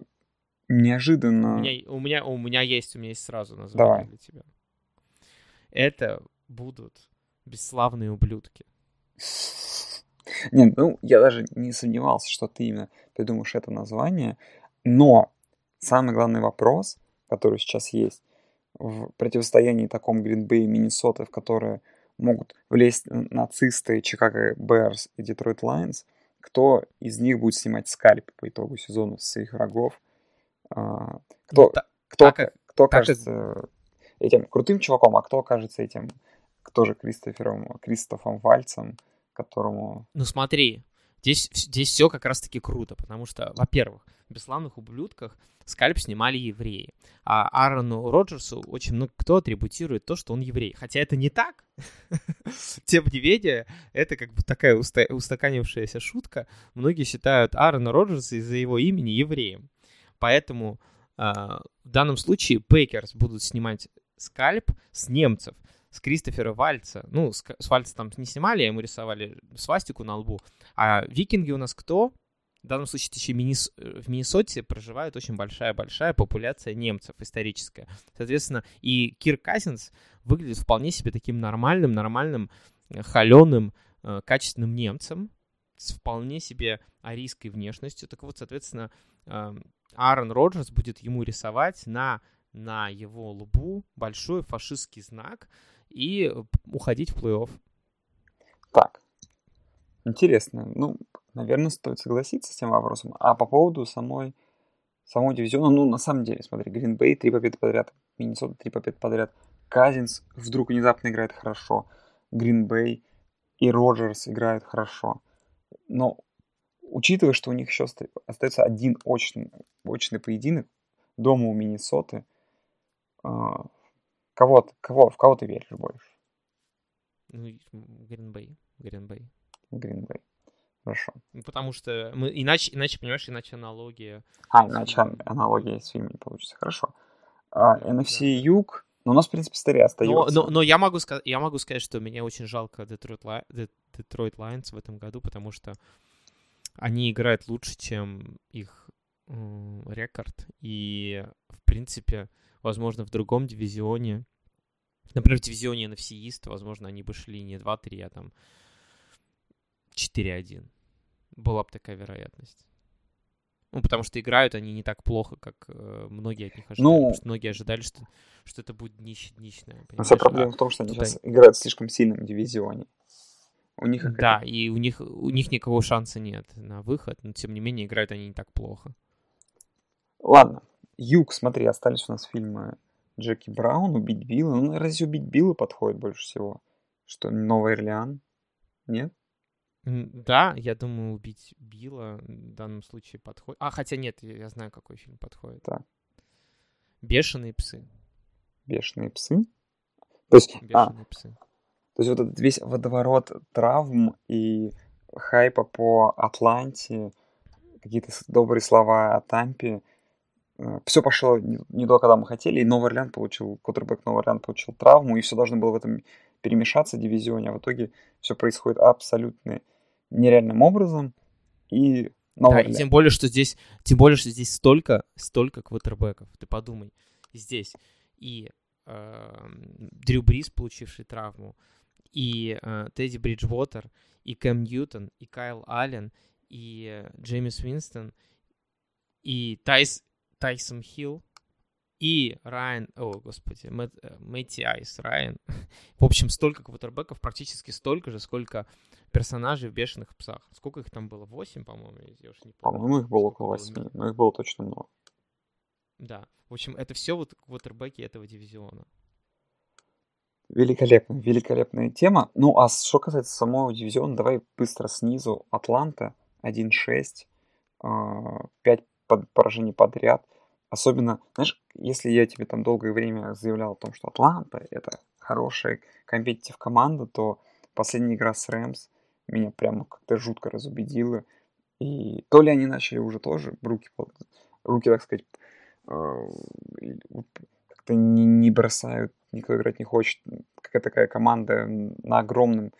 неожиданно... У меня, у меня, у меня есть, у меня есть сразу название Давай. для тебя. Это будут бесславные ублюдки. Нет, ну, я даже не сомневался, что ты именно придумаешь это название, но самый главный вопрос, который сейчас есть в противостоянии таком Гринбей и Миннесоты, в которые могут влезть нацисты Чикаго Берс и Детройт Лайнс, кто из них будет снимать скальп по итогу сезона с своих врагов, кто, ну, кто, так, кто так, кажется так... этим крутым чуваком, а кто окажется этим тоже Кристофером, Кристофом Вальцем, которому... Ну смотри, здесь, здесь все как раз-таки круто, потому что, во-первых, в «Бесславных ублюдках» скальп снимали евреи, а Аарону Роджерсу очень много кто атрибутирует то, что он еврей. Хотя это не так. Тем не менее, это как бы такая устаканившаяся шутка. Многие считают Аарона Роджерса из-за его имени евреем. Поэтому э, в данном случае Пейкерс будут снимать скальп с немцев, с Кристофера Вальца. Ну, с, с Вальца там не снимали, ему рисовали свастику на лбу. А викинги у нас кто? В данном случае еще Миннес... в Миннесоте проживает очень большая-большая популяция немцев историческая. Соответственно, и Кир Казинс выглядит вполне себе таким нормальным, нормальным, э, холеным, э, качественным немцем с вполне себе арийской внешностью. Так вот, соответственно, э, Аарон Роджерс будет ему рисовать на, на его лбу большой фашистский знак и уходить в плей-офф. Так, интересно. Ну, наверное, стоит согласиться с тем вопросом. А по поводу самой, самого дивизиона, ну, на самом деле, смотри, Гринбей три победы подряд, Миннесота три победы подряд, Казинс вдруг внезапно играет хорошо, Гринбей и Роджерс играют хорошо. Но учитывая, что у них еще остается один очный, очный поединок дома у Миннесоты, а, кого, кого, в кого ты веришь больше? Ну, Гринбей. Гринбей. Гринбей. Хорошо. Ну, потому что мы иначе, иначе, понимаешь, иначе аналогия. А, иначе аналогия с фильмом не получится. Хорошо. А, NFC да. Юг, ну, у нас, в принципе, старее остается. Но, но, но я, могу сказать, я могу сказать, что мне очень жалко Детройт, Лай... Детройт Лайонс в этом году, потому что они играют лучше, чем их э, рекорд. И, в принципе, возможно, в другом дивизионе, например, в дивизионе NFC East, возможно, они бы шли не 2-3, а там 4-1. Была бы такая вероятность. Ну, потому что играют они не так плохо, как э, многие от них ожидали. Ну, потому что многие ожидали, что, что это будет днищ, днищное. Но вся проблема а в том, что они сейчас они... играют в слишком сильном дивизионе. У них да, и у них, у них никакого шанса нет на выход, но тем не менее играют они не так плохо. Ладно, Юг, смотри, остались у нас фильмы Джеки Браун, Убить Билла. Ну, разве Убить Билла подходит больше всего? Что, Новый Орлеан? Нет? Да, я думаю, убить Билла в данном случае подходит. А, хотя нет, я, знаю, какой фильм подходит. Да. Бешеные псы. Бешеные псы? То есть, а, Бешеные а, псы. То есть вот этот весь водоворот травм и хайпа по Атланте, какие-то добрые слова о Тампе, э, все пошло не, не то, когда мы хотели, и Новый Орлеан получил, Коттербек Новый Орлеан получил травму, и все должно было в этом перемешаться дивизионе, а в итоге все происходит абсолютно нереальным образом. И да, и тем более, что здесь, тем более, что здесь столько, столько квотербеков. Ты подумай, здесь и э, Дрю Брис, получивший травму, и э, Тедди Бриджвотер, и Кэм Ньютон, и Кайл Аллен, и э, Джеймис Уинстон, и Тайс, Тайсон Хилл, и Райан, о, господи, Мэтт, э, Мэтти Айс, Райан. В общем, столько квотербеков, практически столько же, сколько персонажей в «Бешеных псах». Сколько их там было? Восемь, по-моему? Я уж не помню. По-моему, их было около восьми, но их было точно много. Да. В общем, это все вот квотербеки этого дивизиона. Великолепно, великолепная тема. Ну, а что касается самого дивизиона, давай быстро снизу. Атланта 1-6, 5 а, поражений подряд – Особенно, знаешь, если я тебе там долгое время заявлял о том, что Атланта — это хорошая компетитив команда, то последняя игра с Рэмс меня прямо как-то жутко разубедила. И то ли они начали уже тоже руки, руки так сказать, э, как-то не, не бросают, никто играть не хочет. Какая такая команда на огромном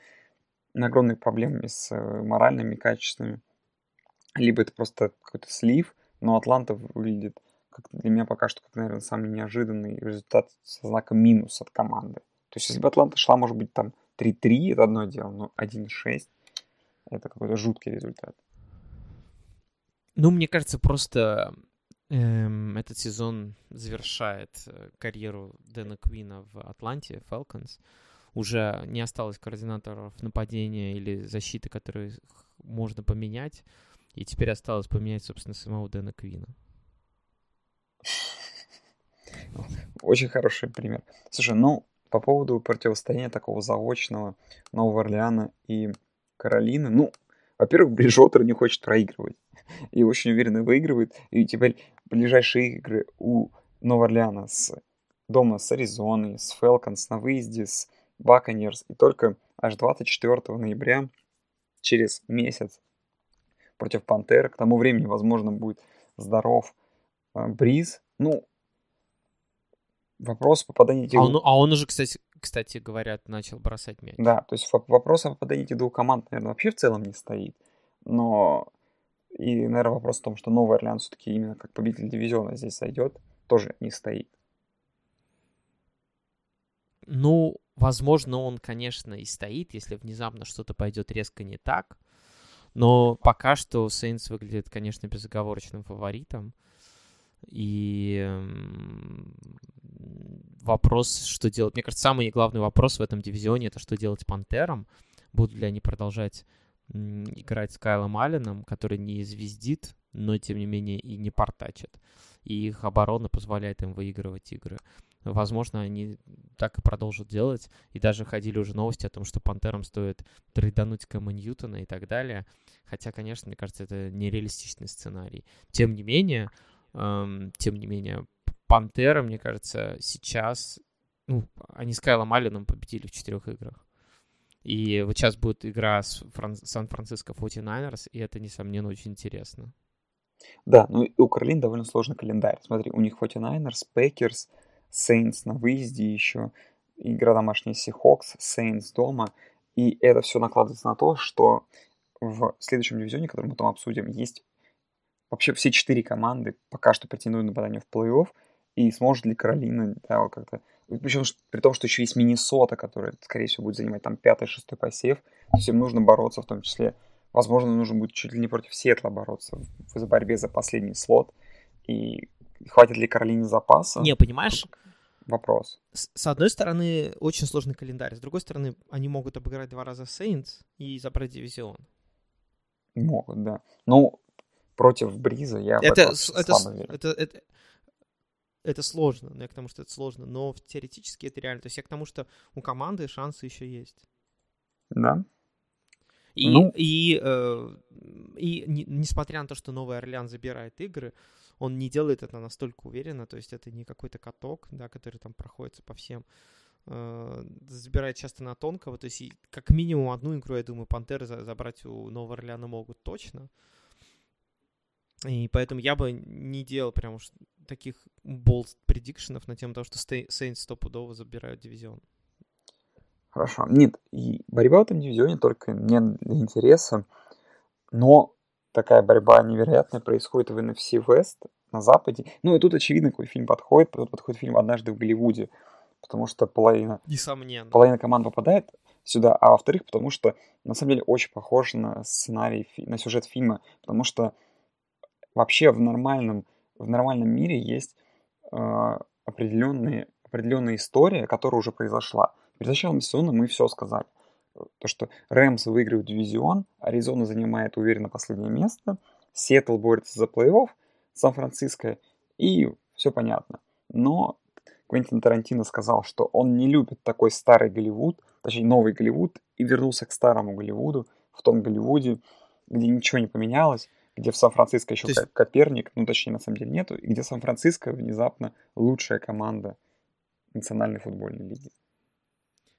на огромных проблемами с э, моральными качествами. Либо это просто какой-то слив, но Атланта выглядит как для меня пока что, как, наверное, самый неожиданный результат со знаком минус от команды. То есть, если бы Атланта шла, может быть, там 3-3, это одно дело, но 1-6 это какой-то жуткий результат. Ну, мне кажется, просто эм, этот сезон завершает э, карьеру Дэна Квина в Атланте, Falcons. Уже не осталось координаторов нападения или защиты, которые можно поменять. И теперь осталось поменять, собственно, самого Дэна Квина. Очень хороший пример. Слушай, ну, по поводу противостояния такого заочного Нового Орлеана и Каролины, ну, во-первых, Бриджотер не хочет проигрывать. И очень уверенно выигрывает. И теперь ближайшие игры у Нового Орлеана с дома с Аризоной, с Фелконс на выезде, с Баконерс. И только аж 24 ноября, через месяц, против Пантер. К тому времени, возможно, будет здоров Бриз, ну, вопрос попадания этих... А он, а он уже, кстати, кстати, говорят, начал бросать мяч. Да, то есть вопрос о попадании этих двух команд, наверное, вообще в целом не стоит. Но и, наверное, вопрос в том, что Новый Орлеан все-таки именно как победитель дивизиона здесь зайдет, тоже не стоит. Ну, возможно, он, конечно, и стоит, если внезапно что-то пойдет резко не так. Но пока что Сейнс выглядит, конечно, безоговорочным фаворитом. И вопрос, что делать. Мне кажется, самый главный вопрос в этом дивизионе это что делать Пантерам. Будут ли они продолжать играть с Кайлом Алленом, который не звездит, но тем не менее и не портачит. И их оборона позволяет им выигрывать игры. Возможно, они так и продолжат делать. И даже ходили уже новости о том, что Пантерам стоит трейдануть Кэма Ньютона и так далее. Хотя, конечно, мне кажется, это нереалистичный сценарий. Тем не менее, тем не менее, Пантера, мне кажется, сейчас... Ну, они с Кайлом Алленом победили в четырех играх. И вот сейчас будет игра с Фран- Сан-Франциско 49ers, и это, несомненно, очень интересно. Да, ну и у Каролин довольно сложный календарь. Смотри, у них 49ers, Packers, Saints на выезде еще, игра домашняя Seahawks, Saints дома. И это все накладывается на то, что в следующем дивизионе, который мы там обсудим, есть вообще все четыре команды пока что претендуют на попадание в плей-офф. И сможет ли Каролина да, как-то причем при том, что еще есть Миннесота, которая, скорее всего, будет занимать там пятый-шестой посев. Им нужно бороться, в том числе, возможно, нужно будет чуть ли не против Сетла бороться в, в борьбе за последний слот. И хватит ли Каролине запаса? Не, понимаешь? Вопрос. С, с одной стороны, очень сложный календарь. С другой стороны, они могут обыграть два раза Сейнс и забрать дивизион. Могут, да. Ну, против Бриза я это, это. Это, это, это сложно, но я к тому, что это сложно, но теоретически это реально. То есть я к тому, что у команды шансы еще есть. Да. И, ну... и, э, и не, несмотря на то, что Новый Орлеан забирает игры, он не делает это настолько уверенно, то есть это не какой-то каток, да, который там проходится по всем. Э, забирает часто на тонкого, то есть как минимум одну игру, я думаю, Пантеры забрать у Нового Орлеана могут точно. И поэтому я бы не делал прям уж таких болт предикшенов на тему того, что Saints стопудово забирают дивизион. Хорошо. Нет, и борьба в этом дивизионе только не для интереса, но такая борьба невероятная происходит в NFC West на Западе. Ну и тут очевидно, какой фильм подходит. Тут подходит фильм «Однажды в Голливуде», потому что половина, Несомненно. половина команд попадает сюда, а во-вторых, потому что на самом деле очень похож на сценарий, на сюжет фильма, потому что вообще в нормальном в нормальном мире есть э, определенные, определенная история, которая уже произошла. Перед началом сезона мы все сказали. То, что Рэмс выигрывают дивизион, Аризона занимает уверенно последнее место, Сиэтл борется за плей-офф, Сан-Франциско, и все понятно. Но Квентин Тарантино сказал, что он не любит такой старый Голливуд, точнее новый Голливуд, и вернулся к старому Голливуду, в том Голливуде, где ничего не поменялось, где в Сан-Франциско еще есть... Коперник, ну точнее на самом деле нету, и где Сан-Франциско внезапно лучшая команда Национальной футбольной лиги.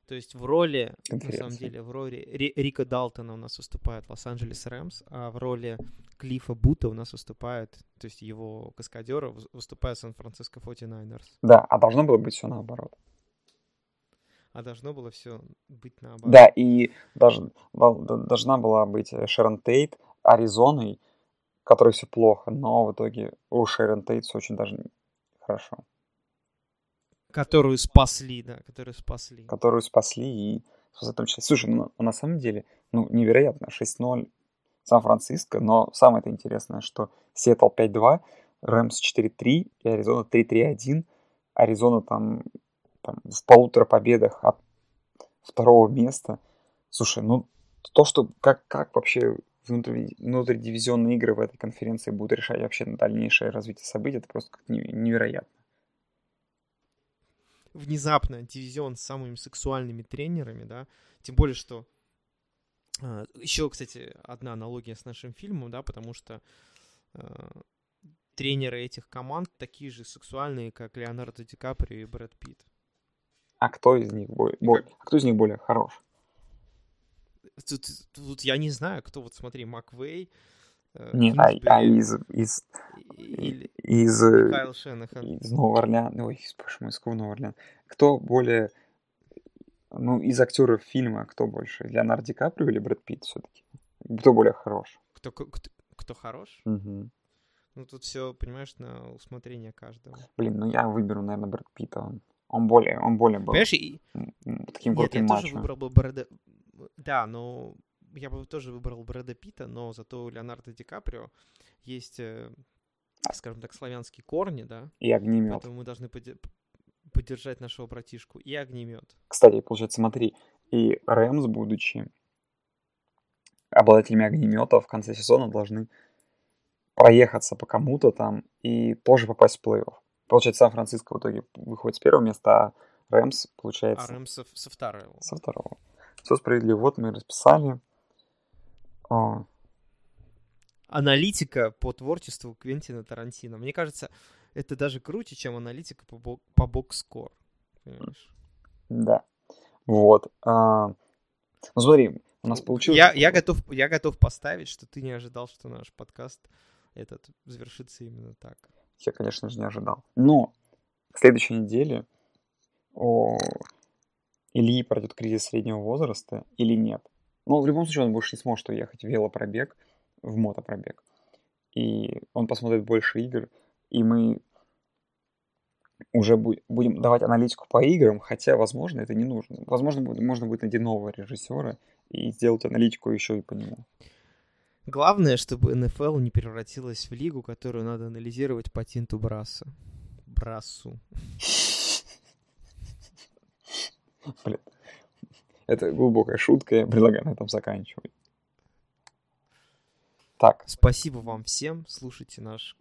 То есть в роли, на самом деле, в роли Рика Далтона у нас выступает Лос-Анджелес Рэмс, а в роли Клифа Бута у нас выступает, то есть его каскадера, выступает Сан-Франциско 49ers. Да, а должно было быть все наоборот. А должно было все быть наоборот. Да, и даже, должна была быть Шерон Тейт Аризоной, которой все плохо, но в итоге у Шерон Тейт все очень даже хорошо. Которую спасли, да, которую спасли. Которую спасли и в этом числе. Слушай, ну, на самом деле, ну, невероятно, 6-0 Сан-Франциско, но самое-то интересное, что Сиэтл 5-2, Рэмс 4-3 и Аризона 3-3-1. Аризона там, там в полутора победах от второго места. Слушай, ну то, что как, как вообще внутри, внутридивизионные игры в этой конференции будут решать вообще на дальнейшее развитие событий, это просто как невероятно. Внезапно дивизион с самыми сексуальными тренерами, да, тем более, что э, еще, кстати, одна аналогия с нашим фильмом, да, потому что э, тренеры этих команд такие же сексуальные, как Леонардо Ди Каприо и Брэд Питт. А кто из них более, более, а кто из них более хорош? Тут, тут я не знаю, кто вот смотри, Маквей э, Нет, а, а из, из, или из, э, Михаил Шенахан? из Нового Орлеана, ой, мой, из какого Нового Орлеана? Кто более, ну, из актеров фильма, кто больше, Леонардо Ди Каприо или Брэд Питт все-таки? Кто более хорош? Кто, кто, кто хорош? Мгм. Ну, тут все, понимаешь, на усмотрение каждого. Блин, ну я выберу, наверное, Брэд Питта. Он, он более, он более был Понимаешь, и... таким Нет, я крутым тоже мачо. выбрал бы Брэда... Да, но я бы тоже выбрал Брэда Питта, но зато у Леонардо Ди Каприо есть, э, скажем так, славянские корни, да, И огнемет. поэтому мы должны поддержать нашего братишку. И огнемет. Кстати, получается, смотри, и Рэмс, будучи обладателями огнемета, в конце сезона должны проехаться по кому-то там и тоже попасть в плей-офф. Получается, Сан-Франциско в итоге выходит с первого места, а Рэмс, А получается, Рэм со, со второго. со второго. Все справедливо. Вот мы расписали. О, Аналитика по творчеству Квентина Тарантино. Мне кажется, это даже круче, чем аналитика по, по бокс-скор. Понимаешь? да. Вот. а, ну смотри, у нас получилось... Я, я, готов, я готов поставить, что ты не ожидал, что наш подкаст этот завершится именно так. Я, конечно же, не ожидал. Но к следующей неделе у Ильи пройдет кризис среднего возраста или нет. Но в любом случае он больше не сможет уехать в велопробег, в мотопробег. И он посмотрит больше игр, и мы уже бу- будем давать аналитику по играм, хотя, возможно, это не нужно. Возможно, можно будет найти нового режиссера и сделать аналитику еще и по нему. Главное, чтобы НФЛ не превратилась в лигу, которую надо анализировать по тинту Браса. Брасу. Блин. Это глубокая шутка, я предлагаю на этом заканчивать. Так, Спасибо вам всем. Слушайте наш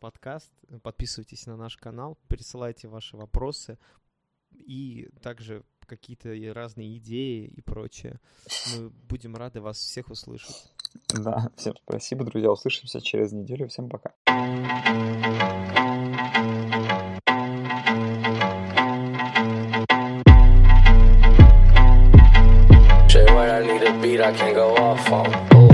подкаст, подписывайтесь на наш канал, присылайте ваши вопросы и также какие-то разные идеи и прочее. Мы будем рады вас всех услышать. да, всем спасибо, друзья. Услышимся через неделю. Всем пока. Beat I can go off on.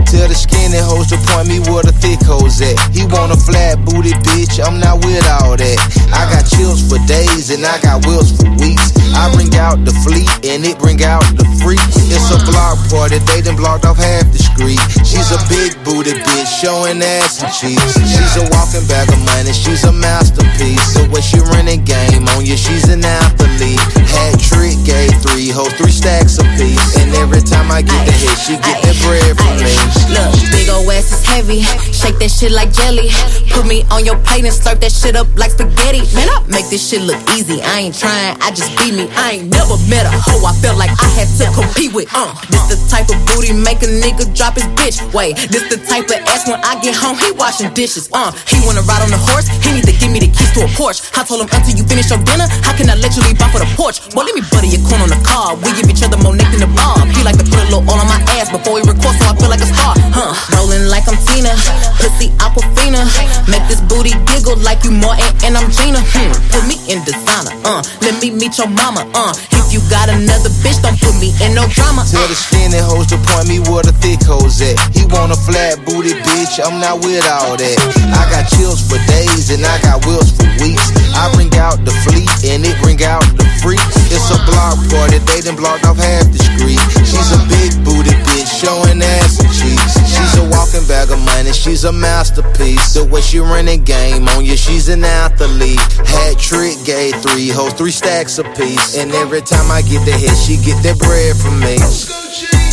Tell the skinny hoes to point me where the thick hoes at. He want a flat booty bitch, I'm not with all that. I got chills for days and I got wheels for weeks. I bring out the fleet and it bring out the freaks. It's a block party, they done blocked off half the street. She's a big booty bitch, showing ass and cheeks. She's a walking bag of money, she's a masterpiece. So when she running game on you, she's an athlete. Hat trick, gave three hoes, three stacks apiece. And every time I get the hit, she get that bread from me. Look, big ol' ass is heavy. Shake that shit like jelly. Put me on your plate and slurp that shit up like spaghetti. Man, I make this shit look easy. I ain't trying, I just be me. I ain't never met a hoe I felt like I had to compete with. Uh, this the type of booty make a nigga drop his bitch. Wait, this the type of ass when I get home, he washing dishes. Uh, he wanna ride on the horse, he need to give me the keys to a Porsche. I told him until you finish your dinner, how can I let you leave off for the porch? Boy, let me butter your corn on the car. We give each other more neck than the bob. He like to put a little oil on my ass before he records, so I feel like a star. Huh? Rolling like I'm Tina, pussy Aquafina. Make this booty giggle like you Martin and I'm Gina. Hmm. Put me in designer. Uh, let me meet your mama. Uh, if you got another bitch, don't put me in no drama. Tell the skinny hoes to point me where the thick hoes at. He want a flat booty bitch, I'm not with all that. I got chills for days and I got wheels for weeks. I bring out the fleet and it bring out the freaks. It's a block party, they done blocked off half the street. She's a big booty bitch, showing ass and cheeks. She's a walking bag of money, she's a masterpiece. The way she running game on you, she's an athlete. Hat trick, gay three hoes, three stacks apiece. And every time I get the hit, she get that bread from me.